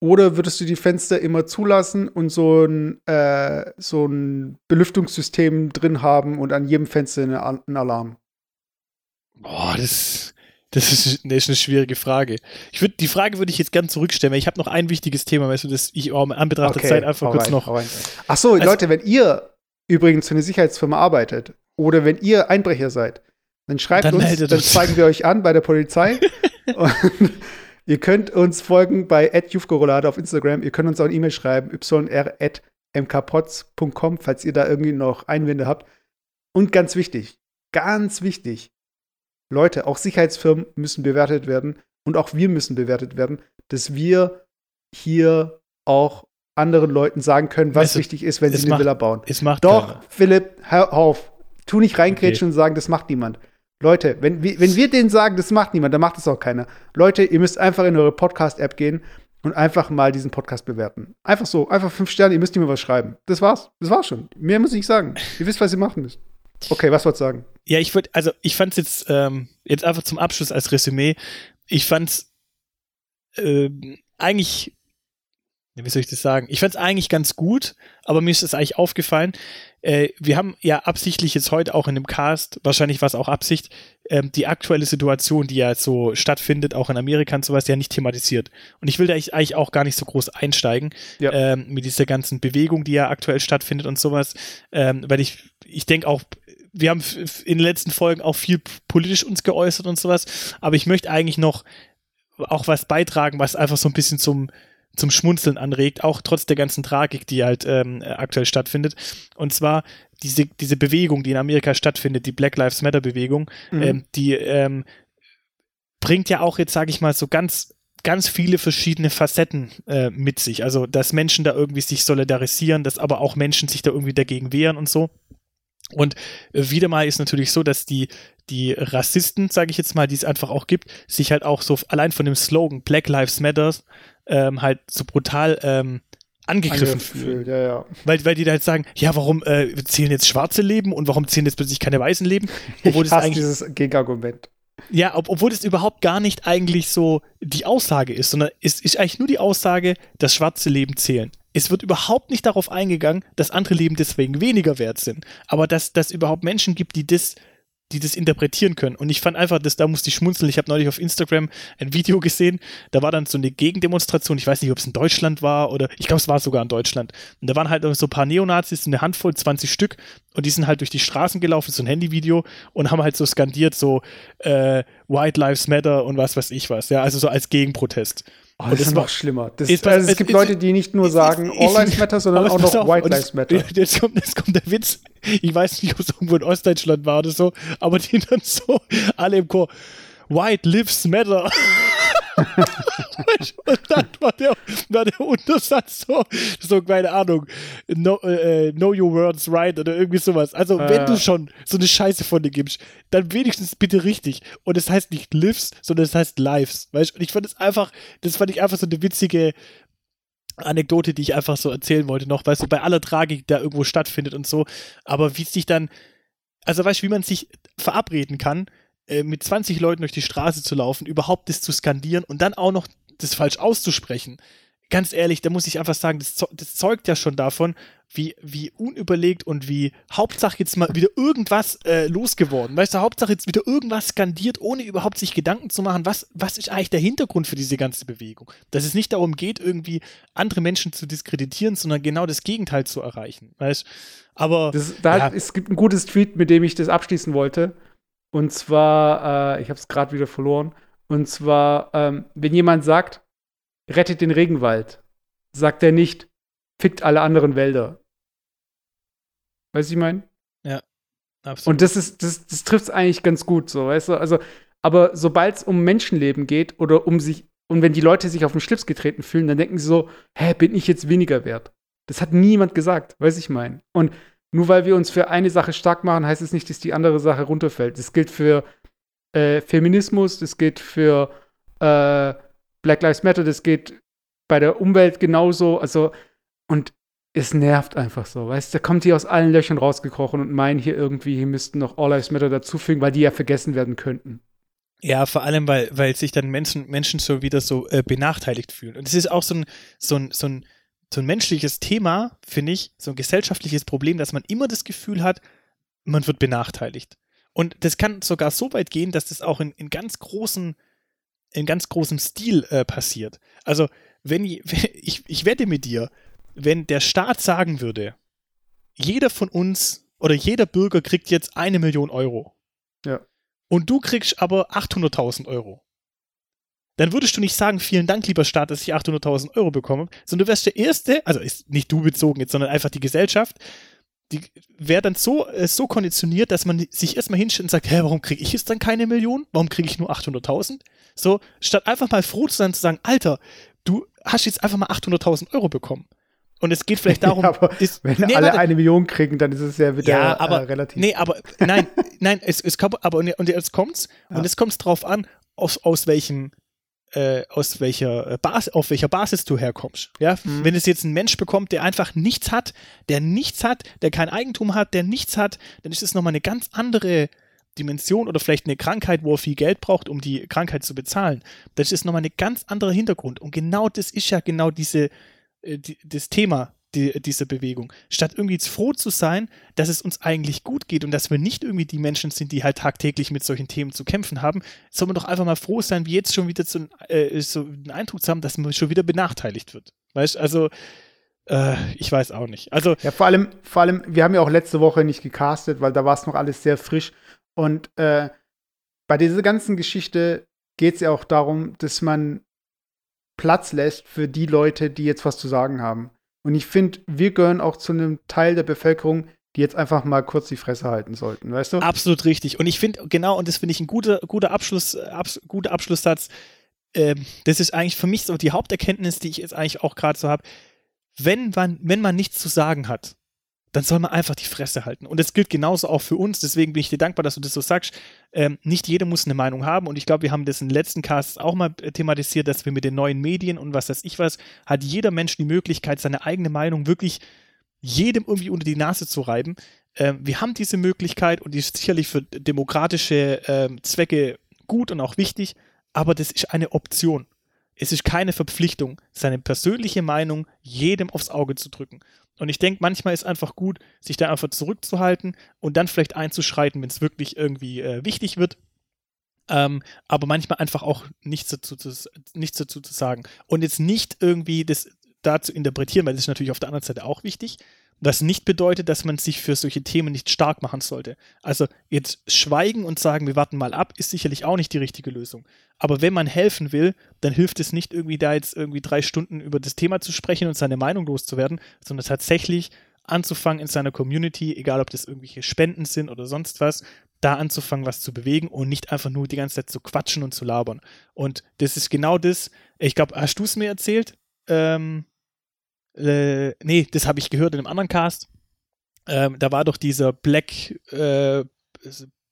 Oder würdest du die Fenster immer zulassen und so ein, äh, so ein Belüftungssystem drin haben und an jedem Fenster einen Alarm? Boah, das, das, ist, das ist eine schwierige Frage. Ich würd, die Frage würde ich jetzt gerne zurückstellen, weil ich habe noch ein wichtiges Thema, weißt du, das ich auch in Anbetracht okay, der Zeit einfach kurz rein, noch. Ach so, also, Leute, wenn ihr übrigens für eine Sicherheitsfirma arbeitet oder wenn ihr Einbrecher seid, dann schreibt dann uns, dann zeigen wir euch an bei der Polizei. *laughs* und Ihr könnt uns folgen bei @jufgorolade auf Instagram. Ihr könnt uns auch eine E-Mail schreiben, yr.mkpots.com, falls ihr da irgendwie noch Einwände habt. Und ganz wichtig, ganz wichtig, Leute, auch Sicherheitsfirmen müssen bewertet werden und auch wir müssen bewertet werden, dass wir hier auch anderen Leuten sagen können, was es, wichtig ist, wenn sie eine Villa bauen. Es macht Doch, keiner. Philipp, hör auf. Tu nicht reingrätschen okay. und sagen, das macht niemand. Leute, wenn, wenn wir denen sagen, das macht niemand, dann macht es auch keiner. Leute, ihr müsst einfach in eure Podcast-App gehen und einfach mal diesen Podcast bewerten. Einfach so, einfach fünf Sterne, ihr müsst nicht mehr was schreiben. Das war's. Das war's schon. Mehr muss ich nicht sagen. Ihr wisst, was ihr machen müsst. Okay, was wolltest du sagen? Ja, ich würde, also ich fand's jetzt, ähm, jetzt einfach zum Abschluss als Resümee, ich fand's äh, eigentlich wie soll ich das sagen? Ich fand es eigentlich ganz gut, aber mir ist es eigentlich aufgefallen. Äh, wir haben ja absichtlich jetzt heute auch in dem Cast, wahrscheinlich war es auch Absicht, ähm, die aktuelle Situation, die ja so stattfindet, auch in Amerika und sowas, ja nicht thematisiert. Und ich will da eigentlich auch gar nicht so groß einsteigen ja. ähm, mit dieser ganzen Bewegung, die ja aktuell stattfindet und sowas, ähm, weil ich, ich denke auch, wir haben in den letzten Folgen auch viel politisch uns geäußert und sowas, aber ich möchte eigentlich noch auch was beitragen, was einfach so ein bisschen zum zum Schmunzeln anregt, auch trotz der ganzen Tragik, die halt ähm, aktuell stattfindet. Und zwar diese, diese Bewegung, die in Amerika stattfindet, die Black Lives Matter Bewegung, mhm. ähm, die ähm, bringt ja auch jetzt, sage ich mal, so ganz ganz viele verschiedene Facetten äh, mit sich. Also, dass Menschen da irgendwie sich solidarisieren, dass aber auch Menschen sich da irgendwie dagegen wehren und so. Und äh, wieder mal ist natürlich so, dass die, die Rassisten, sage ich jetzt mal, die es einfach auch gibt, sich halt auch so allein von dem Slogan Black Lives Matter ähm, halt so brutal ähm, angegriffen fühlen. Ja, ja. Weil, weil die da halt sagen, ja, warum äh, zählen jetzt schwarze Leben und warum zählen jetzt plötzlich keine weißen Leben? *laughs* Obwohl ich hasse dieses Gegenargument. Ja, ob, obwohl das überhaupt gar nicht eigentlich so die Aussage ist, sondern es ist eigentlich nur die Aussage, dass schwarze Leben zählen. Es wird überhaupt nicht darauf eingegangen, dass andere Leben deswegen weniger wert sind. Aber dass es überhaupt Menschen gibt, die das die das interpretieren können. Und ich fand einfach, dass da musste ich schmunzeln. Ich habe neulich auf Instagram ein Video gesehen, da war dann so eine Gegendemonstration. Ich weiß nicht, ob es in Deutschland war oder ich glaube, es war sogar in Deutschland. Und da waren halt so ein paar Neonazis, eine Handvoll, 20 Stück, und die sind halt durch die Straßen gelaufen, so ein Handyvideo, und haben halt so skandiert, so äh, White Lives Matter und was weiß ich was. Ja, also so als Gegenprotest. Oh, das, das ist noch schlimmer. Das, ist, also, es gibt ist, Leute, die nicht nur sagen All Lives Matter, sondern auch noch auf, White Lives Matter. Jetzt kommt, jetzt kommt der Witz. Ich weiß nicht, ob es irgendwo in Ostdeutschland war oder so, aber die dann so alle im Chor White Lives Matter. Und dann war der, war der Untersatz so, so, keine Ahnung, know, äh, know your words right oder irgendwie sowas. Also, äh. wenn du schon so eine Scheiße von dir gibst, dann wenigstens bitte richtig. Und es das heißt nicht lives, sondern es das heißt lives. Weißt Und ich fand es einfach, das fand ich einfach so eine witzige, Anekdote, die ich einfach so erzählen wollte noch, weißt du, bei aller Tragik, die da irgendwo stattfindet und so, aber wie es sich dann, also weißt du, wie man sich verabreden kann, äh, mit 20 Leuten durch die Straße zu laufen, überhaupt das zu skandieren und dann auch noch das falsch auszusprechen. Ganz ehrlich, da muss ich einfach sagen, das, das zeugt ja schon davon, wie, wie unüberlegt und wie Hauptsache jetzt mal wieder irgendwas äh, losgeworden. Weißt du, Hauptsache jetzt wieder irgendwas skandiert, ohne überhaupt sich Gedanken zu machen, was, was ist eigentlich der Hintergrund für diese ganze Bewegung. Dass es nicht darum geht, irgendwie andere Menschen zu diskreditieren, sondern genau das Gegenteil zu erreichen. Weißt aber. Das, da ja. es gibt ein gutes Tweet, mit dem ich das abschließen wollte. Und zwar, äh, ich habe es gerade wieder verloren. Und zwar, ähm, wenn jemand sagt, rettet den Regenwald, sagt er nicht, fickt alle anderen Wälder. Weißt du, ich meine? Ja, absolut. Und das ist, das, das trifft es eigentlich ganz gut, so, weißt du? Also, aber sobald es um Menschenleben geht oder um sich, und wenn die Leute sich auf den Schlips getreten fühlen, dann denken sie so, hä, bin ich jetzt weniger wert? Das hat niemand gesagt, weiß ich mein. Und nur weil wir uns für eine Sache stark machen, heißt es nicht, dass die andere Sache runterfällt. Das gilt für äh, Feminismus, das gilt für äh, Black Lives Matter, das geht bei der Umwelt genauso. Also, und es nervt einfach so, weißt du, da kommt die aus allen Löchern rausgekrochen und meinen hier irgendwie, hier müssten noch All Lives Matter dazufügen, weil die ja vergessen werden könnten. Ja, vor allem, weil, weil sich dann Menschen, Menschen so wieder so äh, benachteiligt fühlen. Und es ist auch so ein, so ein, so ein so ein menschliches Thema, finde ich, so ein gesellschaftliches Problem, dass man immer das Gefühl hat, man wird benachteiligt. Und das kann sogar so weit gehen, dass das auch in, in ganz großen, in ganz großem Stil äh, passiert. Also, wenn *laughs* ich, ich wette mit dir, wenn der Staat sagen würde, jeder von uns oder jeder Bürger kriegt jetzt eine Million Euro. Ja. Und du kriegst aber 800.000 Euro dann würdest du nicht sagen, vielen Dank, lieber Staat, dass ich 800.000 Euro bekomme, sondern du wärst der Erste, also ist nicht du bezogen jetzt, sondern einfach die Gesellschaft, die wäre dann so, äh, so konditioniert, dass man sich erstmal hinstellt und sagt, hä, warum kriege ich jetzt dann keine Million? Warum kriege ich nur 800.000? So, statt einfach mal froh zu sein, zu sagen, Alter, du hast jetzt einfach mal 800.000 Euro bekommen. Und es geht vielleicht *laughs* darum, ja, aber ist, wenn nee, alle warte, eine Million kriegen, dann ist es ja wieder ja, aber, äh, relativ. Nee, aber nein, *laughs* nein, es, es kommt, aber und jetzt kommt's ja. und es kommt drauf an, aus, aus welchem äh, aus welcher äh, Basis, auf welcher Basis du herkommst. Ja, mhm. wenn es jetzt ein Mensch bekommt, der einfach nichts hat, der nichts hat, der kein Eigentum hat, der nichts hat, dann ist es nochmal eine ganz andere Dimension oder vielleicht eine Krankheit, wo er viel Geld braucht, um die Krankheit zu bezahlen. Das ist nochmal ein ganz anderer Hintergrund. Und genau das ist ja genau diese, äh, die, das Thema die, diese Bewegung. Statt irgendwie froh zu sein, dass es uns eigentlich gut geht und dass wir nicht irgendwie die Menschen sind, die halt tagtäglich mit solchen Themen zu kämpfen haben, soll man doch einfach mal froh sein, wie jetzt schon wieder so, äh, so einen Eindruck zu haben, dass man schon wieder benachteiligt wird. Weißt also äh, ich weiß auch nicht. Also ja, vor allem, vor allem, wir haben ja auch letzte Woche nicht gecastet, weil da war es noch alles sehr frisch. Und äh, bei dieser ganzen Geschichte geht es ja auch darum, dass man Platz lässt für die Leute, die jetzt was zu sagen haben. Und ich finde, wir gehören auch zu einem Teil der Bevölkerung, die jetzt einfach mal kurz die Fresse halten sollten, weißt du? Absolut richtig. Und ich finde, genau, und das finde ich ein guter, guter, Abschluss, abs, guter Abschlusssatz. Ähm, das ist eigentlich für mich so die Haupterkenntnis, die ich jetzt eigentlich auch gerade so habe. Wenn man, wenn man nichts zu sagen hat, dann soll man einfach die Fresse halten. Und das gilt genauso auch für uns. Deswegen bin ich dir dankbar, dass du das so sagst. Ähm, nicht jeder muss eine Meinung haben. Und ich glaube, wir haben das in den letzten Casts auch mal thematisiert, dass wir mit den neuen Medien und was weiß ich was, hat jeder Mensch die Möglichkeit, seine eigene Meinung wirklich jedem irgendwie unter die Nase zu reiben. Ähm, wir haben diese Möglichkeit und die ist sicherlich für demokratische ähm, Zwecke gut und auch wichtig, aber das ist eine Option. Es ist keine Verpflichtung, seine persönliche Meinung jedem aufs Auge zu drücken. Und ich denke, manchmal ist einfach gut, sich da einfach zurückzuhalten und dann vielleicht einzuschreiten, wenn es wirklich irgendwie äh, wichtig wird. Ähm, aber manchmal einfach auch nichts dazu, zu, nichts dazu zu sagen. Und jetzt nicht irgendwie das da zu interpretieren, weil das ist natürlich auf der anderen Seite auch wichtig. Was nicht bedeutet, dass man sich für solche Themen nicht stark machen sollte. Also jetzt schweigen und sagen, wir warten mal ab, ist sicherlich auch nicht die richtige Lösung. Aber wenn man helfen will, dann hilft es nicht irgendwie da jetzt irgendwie drei Stunden über das Thema zu sprechen und seine Meinung loszuwerden, sondern tatsächlich anzufangen in seiner Community, egal ob das irgendwelche Spenden sind oder sonst was, da anzufangen, was zu bewegen und nicht einfach nur die ganze Zeit zu quatschen und zu labern. Und das ist genau das. Ich glaube, hast du es mir erzählt? Ähm, äh, nee, das habe ich gehört in einem anderen Cast. Ähm, da war doch dieser Black, äh,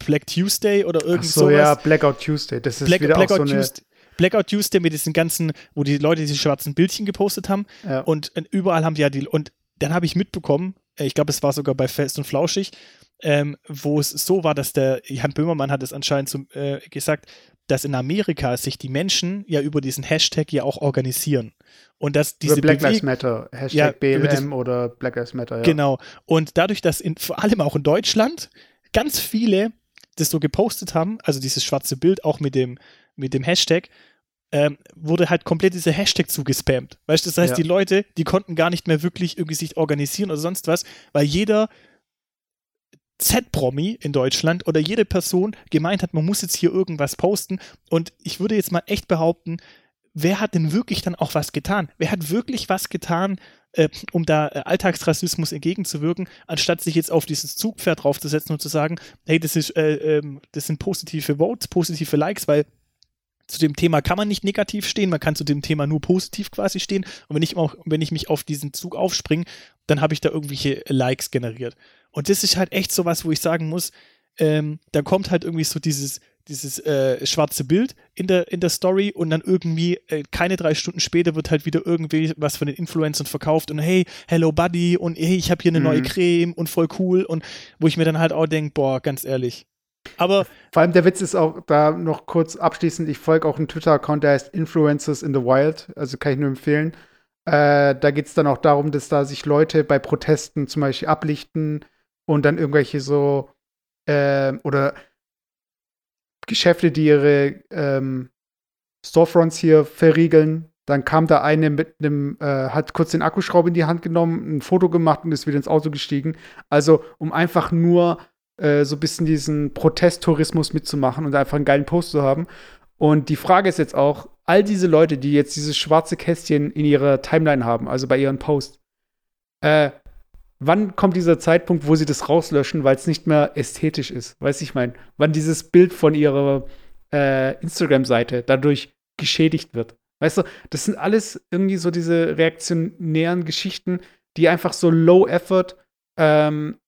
Black Tuesday oder irgend Ach so, sowas. ja, Blackout Tuesday. Das ist Black, wieder Blackout auch so Tuesday. Blackout Tuesday mit diesen ganzen, wo die Leute diese schwarzen Bildchen gepostet haben. Ja. Und überall haben die ja die, und dann habe ich mitbekommen, äh, ich glaube, es war sogar bei Fest und Flauschig, ähm, wo es so war, dass der Jan Böhmermann hat es anscheinend zum, äh, gesagt, dass in Amerika sich die Menschen ja über diesen Hashtag ja auch organisieren. Und dass diese über Black Lives Matter, Hashtag ja, BLM oder Black Lives Matter, ja. Genau. Und dadurch, dass in, vor allem auch in Deutschland ganz viele das so gepostet haben, also dieses schwarze Bild auch mit dem, mit dem Hashtag, ähm, wurde halt komplett dieser Hashtag zugespammt. Weißt du, das heißt, ja. die Leute, die konnten gar nicht mehr wirklich irgendwie sich organisieren oder sonst was, weil jeder Z-Promi in Deutschland oder jede Person gemeint hat, man muss jetzt hier irgendwas posten. Und ich würde jetzt mal echt behaupten, wer hat denn wirklich dann auch was getan? Wer hat wirklich was getan, äh, um da äh, Alltagsrassismus entgegenzuwirken, anstatt sich jetzt auf dieses Zugpferd draufzusetzen und zu sagen, hey, das, ist, äh, ähm, das sind positive Votes, positive Likes, weil zu dem Thema kann man nicht negativ stehen, man kann zu dem Thema nur positiv quasi stehen. Und wenn ich, auch, wenn ich mich auf diesen Zug aufspringe, dann habe ich da irgendwelche Likes generiert. Und das ist halt echt so was, wo ich sagen muss, ähm, da kommt halt irgendwie so dieses, dieses äh, schwarze Bild in der, in der Story und dann irgendwie äh, keine drei Stunden später wird halt wieder irgendwie was von den Influencern verkauft und hey, hello Buddy und hey, ich habe hier eine mhm. neue Creme und voll cool und wo ich mir dann halt auch denke, boah, ganz ehrlich. Aber vor allem der Witz ist auch da noch kurz abschließend, ich folge auch einen Twitter-Account, der heißt Influencers in the Wild, also kann ich nur empfehlen. Äh, da geht es dann auch darum, dass da sich Leute bei Protesten zum Beispiel ablichten, und dann irgendwelche so äh, oder Geschäfte, die ihre ähm, Storefronts hier verriegeln. Dann kam da eine mit einem, äh, hat kurz den Akkuschrauber in die Hand genommen, ein Foto gemacht und ist wieder ins Auto gestiegen. Also, um einfach nur äh, so ein bisschen diesen Protesttourismus mitzumachen und einfach einen geilen Post zu haben. Und die Frage ist jetzt auch, all diese Leute, die jetzt dieses schwarze Kästchen in ihrer Timeline haben, also bei ihren Posts, äh, wann kommt dieser Zeitpunkt, wo sie das rauslöschen, weil es nicht mehr ästhetisch ist? Weiß ich mein, wann dieses Bild von ihrer äh, Instagram-Seite dadurch geschädigt wird. Weißt du, das sind alles irgendwie so diese reaktionären Geschichten, die einfach so low effort, ähm,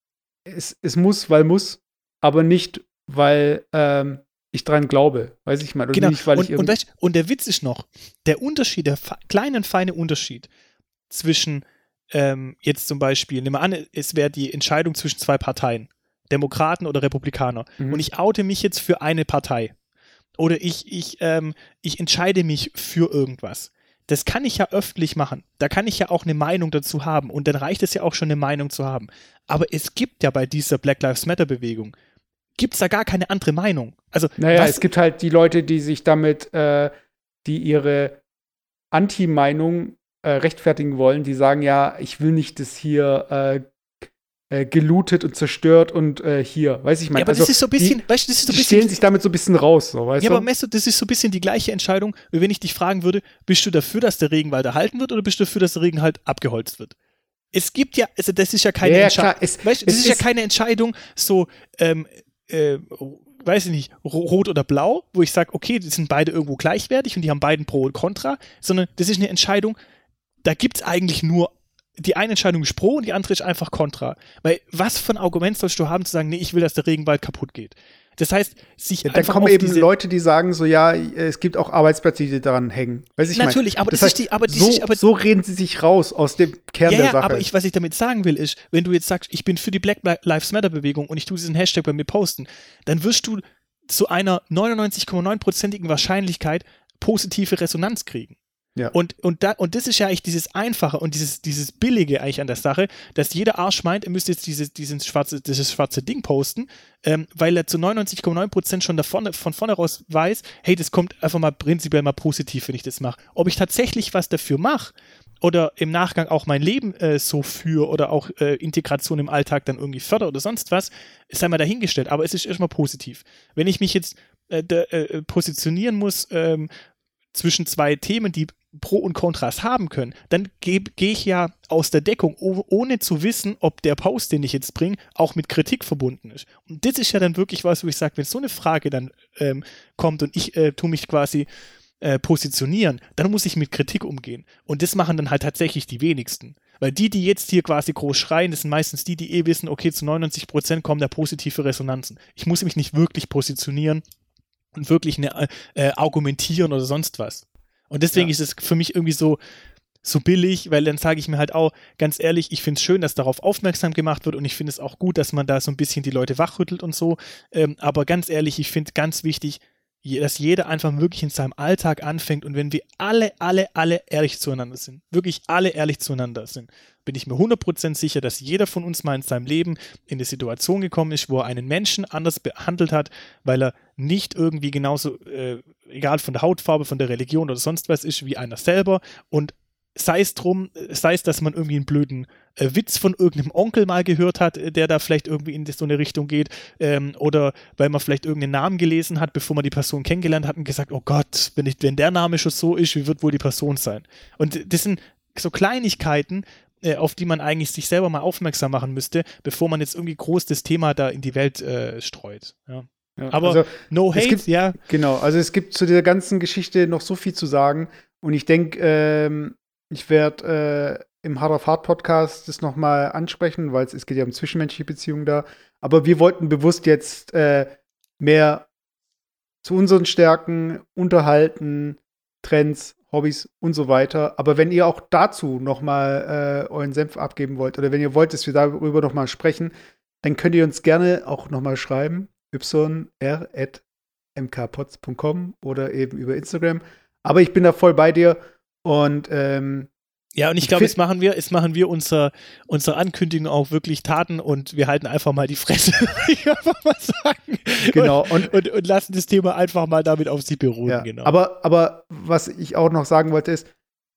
es, es muss, weil muss, aber nicht, weil ähm, ich dran glaube, weiß ich mal. Genau. Nicht, weil und, ich und, und der Witz ist noch, der Unterschied, der kleine und feine Unterschied zwischen ähm, jetzt zum Beispiel, nehmen wir an, es wäre die Entscheidung zwischen zwei Parteien, Demokraten oder Republikaner, mhm. und ich oute mich jetzt für eine Partei. Oder ich, ich, ähm, ich entscheide mich für irgendwas. Das kann ich ja öffentlich machen. Da kann ich ja auch eine Meinung dazu haben. Und dann reicht es ja auch schon, eine Meinung zu haben. Aber es gibt ja bei dieser Black Lives Matter Bewegung, gibt es da gar keine andere Meinung. Also, naja, es gibt halt die Leute, die sich damit, äh, die ihre Anti-Meinung äh, rechtfertigen wollen, die sagen, ja, ich will nicht, dass hier äh, äh, gelootet und zerstört und äh, hier, weiß ich mal. Ja, aber also, das ist so ein bisschen, die, weißt du, das ist so ein bisschen. stehlen sich damit so ein bisschen raus, so, weißt ja, du? aber Messo, das ist so ein bisschen die gleiche Entscheidung, wie wenn ich dich fragen würde, bist du dafür, dass der Regenwald erhalten wird oder bist du dafür, dass der Regenwald abgeholzt wird? Es gibt ja, also das ist ja keine Ja, ja, Entscheidung. Weißt du, das es ist ja keine Entscheidung, so, ähm, äh, weiß ich nicht, ro- rot oder blau, wo ich sage, okay, die sind beide irgendwo gleichwertig und die haben beiden Pro und Contra, sondern das ist eine Entscheidung, da gibt es eigentlich nur, die eine Entscheidung ist Pro und die andere ist einfach Contra. Weil was für ein Argument sollst du haben, zu sagen, nee, ich will, dass der Regenwald kaputt geht? Das heißt, sich Ja, dann einfach kommen auf eben diese, Leute, die sagen so, ja, es gibt auch Arbeitsplätze, die daran hängen. Weiß ich mein. Natürlich, aber das heißt, ist die- aber das so, ist- aber- so reden sie sich raus aus dem Kern Ja, der ja, Sache. aber ich, was ich damit sagen will, ist, wenn du jetzt sagst, ich bin für die Black Lives Matter Bewegung und ich tue diesen Hashtag bei mir posten, dann wirst du zu einer 99,9%igen Wahrscheinlichkeit positive Resonanz kriegen. Ja. Und, und, da, und das ist ja eigentlich dieses Einfache und dieses, dieses Billige eigentlich an der Sache, dass jeder Arsch meint, er müsste jetzt dieses, dieses, schwarze, dieses schwarze Ding posten, ähm, weil er zu 99,9% schon davon, von vorne raus weiß, hey, das kommt einfach mal prinzipiell mal positiv, wenn ich das mache. Ob ich tatsächlich was dafür mache oder im Nachgang auch mein Leben äh, so führe oder auch äh, Integration im Alltag dann irgendwie fördere oder sonst was, ist einmal dahingestellt. Aber es ist erstmal positiv. Wenn ich mich jetzt äh, da, äh, positionieren muss ähm, zwischen zwei Themen, die Pro und Kontras haben können, dann gehe geh ich ja aus der Deckung, oh, ohne zu wissen, ob der Post, den ich jetzt bringe, auch mit Kritik verbunden ist. Und das ist ja dann wirklich was, wo ich sage, wenn so eine Frage dann ähm, kommt und ich äh, tue mich quasi äh, positionieren, dann muss ich mit Kritik umgehen. Und das machen dann halt tatsächlich die wenigsten. Weil die, die jetzt hier quasi groß schreien, das sind meistens die, die eh wissen, okay, zu 99 Prozent kommen da positive Resonanzen. Ich muss mich nicht wirklich positionieren und wirklich eine, äh, argumentieren oder sonst was. Und deswegen Ja. ist es für mich irgendwie so, so billig, weil dann sage ich mir halt auch, ganz ehrlich, ich finde es schön, dass darauf aufmerksam gemacht wird und ich finde es auch gut, dass man da so ein bisschen die Leute wachrüttelt und so. Ähm, aber ganz ehrlich, ich finde ganz wichtig, dass jeder einfach wirklich in seinem Alltag anfängt und wenn wir alle, alle, alle ehrlich zueinander sind, wirklich alle ehrlich zueinander sind, bin ich mir 100% sicher, dass jeder von uns mal in seinem Leben in eine Situation gekommen ist, wo er einen Menschen anders behandelt hat, weil er nicht irgendwie genauso, äh, egal von der Hautfarbe, von der Religion oder sonst was ist, wie einer selber und sei es drum, sei es, dass man irgendwie einen blöden äh, Witz von irgendeinem Onkel mal gehört hat, äh, der da vielleicht irgendwie in so eine Richtung geht, ähm, oder weil man vielleicht irgendeinen Namen gelesen hat, bevor man die Person kennengelernt hat und gesagt, oh Gott, wenn, ich, wenn der Name schon so ist, wie wird wohl die Person sein? Und das sind so Kleinigkeiten, äh, auf die man eigentlich sich selber mal aufmerksam machen müsste, bevor man jetzt irgendwie groß das Thema da in die Welt äh, streut. Ja. Ja, Aber also, no es hate, gibt- ja. Genau, also es gibt zu dieser ganzen Geschichte noch so viel zu sagen. Und ich denke, ähm, ich werde äh, im Hard of Hard Podcast das noch mal ansprechen, weil es, geht ja um zwischenmenschliche Beziehungen da. Aber wir wollten bewusst jetzt äh, mehr zu unseren Stärken, Unterhalten, Trends, Hobbys und so weiter. Aber wenn ihr auch dazu noch mal äh, euren Senf abgeben wollt oder wenn ihr wollt, dass wir darüber noch mal sprechen, dann könnt ihr uns gerne auch noch mal schreiben. yr.mkpots.com oder eben über Instagram. Aber ich bin da voll bei dir und ähm, Ja, und ich glaube, jetzt machen wir, jetzt machen wir unser, unsere Ankündigung auch wirklich Taten und wir halten einfach mal die Fresse, *laughs* ich einfach mal sagen. genau. Und, Und, und, und lassen das Thema einfach mal damit auf sich beruhen, ja, genau. aber, aber was ich auch noch sagen wollte ist,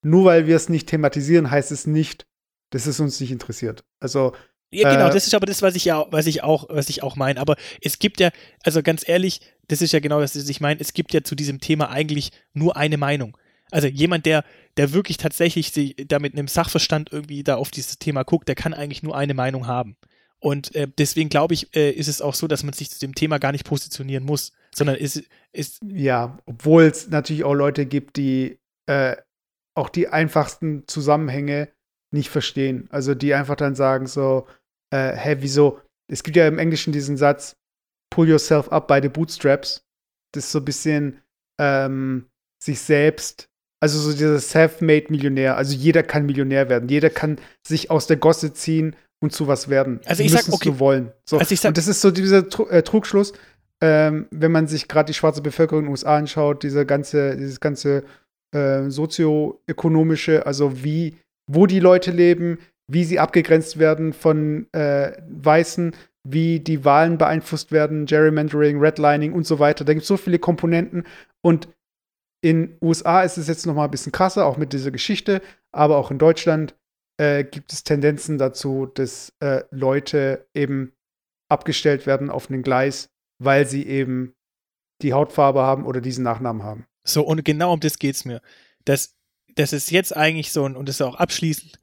nur weil wir es nicht thematisieren, heißt es nicht, dass es uns nicht interessiert. Also ja, genau, äh, das ist aber das, was ich ja, was ich auch, was ich auch meine. Aber es gibt ja, also ganz ehrlich, das ist ja genau das, was ich meine, es gibt ja zu diesem Thema eigentlich nur eine Meinung. Also jemand, der, der wirklich tatsächlich sich da mit einem Sachverstand irgendwie da auf dieses Thema guckt, der kann eigentlich nur eine Meinung haben. Und äh, deswegen glaube ich, äh, ist es auch so, dass man sich zu dem Thema gar nicht positionieren muss, sondern es ist, ja, obwohl es natürlich auch Leute gibt, die äh, auch die einfachsten Zusammenhänge nicht verstehen. Also die einfach dann sagen so, äh, hä, wieso? Es gibt ja im Englischen diesen Satz, pull yourself up by the bootstraps. Das ist so ein bisschen ähm, sich selbst, also so dieser self-made Millionär. Also jeder kann Millionär werden. Jeder kann sich aus der Gosse ziehen und zu was werden. Also ich sag, okay. wollen. So. Also ich sag- und das ist so dieser Tru äh, Trugschluss, ähm, wenn man sich gerade die schwarze Bevölkerung in den USA anschaut, diese ganze, dieses ganze äh, sozioökonomische, also wie, wo die Leute leben, wie sie abgegrenzt werden von äh, Weißen, wie die Wahlen beeinflusst werden, Gerrymandering, Redlining und so weiter. Da gibt es so viele Komponenten und in USA ist es jetzt noch mal ein bisschen krasser, auch mit dieser Geschichte, aber auch in Deutschland. äh, gibt es Tendenzen dazu, dass äh, Leute eben abgestellt werden auf einen Gleis, weil sie eben die Hautfarbe haben oder diesen Nachnamen haben. So, und genau um das geht es mir. Das, das ist jetzt eigentlich so, und das ist auch abschließend,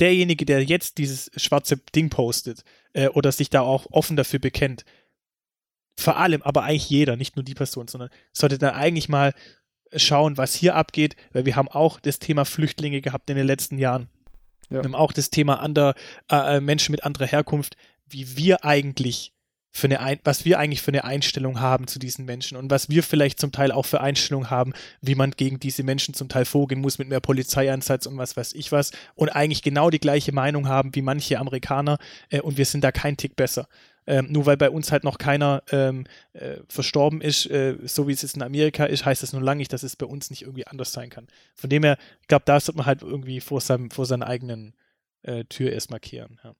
derjenige, der jetzt dieses schwarze Ding postet äh, oder sich da auch offen dafür bekennt, vor allem, aber eigentlich jeder, nicht nur die Person, sondern sollte dann eigentlich mal schauen, was hier abgeht, weil wir haben auch das Thema Flüchtlinge gehabt in den letzten Jahren. Ja. Wir haben auch das Thema ander, äh, Menschen mit anderer Herkunft, wie wir eigentlich für eine Ein was wir eigentlich für eine Einstellung haben zu diesen Menschen und was wir vielleicht zum Teil auch für Einstellungen haben, wie man gegen diese Menschen zum Teil vorgehen muss mit mehr Polizeieinsatz und was weiß ich was und eigentlich genau die gleiche Meinung haben wie manche Amerikaner äh, und wir sind da kein Tick besser. Ähm, nur weil bei uns halt noch keiner ähm, äh, verstorben ist, äh, so wie es jetzt in Amerika ist, heißt das nun lange nicht, dass es bei uns nicht irgendwie anders sein kann. Von dem her, ich glaube, da sollte man halt irgendwie vor, seinem, vor seiner eigenen äh, Tür erstmal kehren. Ja.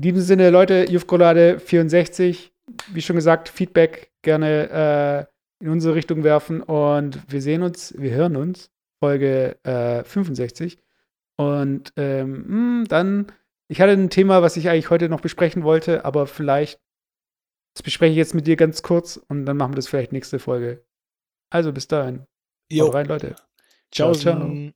In diesem Sinne, Leute, Jufkolade 64, wie schon gesagt, Feedback gerne äh, in unsere Richtung werfen und wir sehen uns, wir hören uns, Folge äh, 65. Und ähm, hm, dann ich hatte ein Thema, was ich eigentlich heute noch besprechen wollte, aber vielleicht, das bespreche ich jetzt mit dir ganz kurz und dann machen wir das vielleicht nächste Folge. Also bis dahin. Jo. Haut rein, Leute. ciao. ciao. ciao.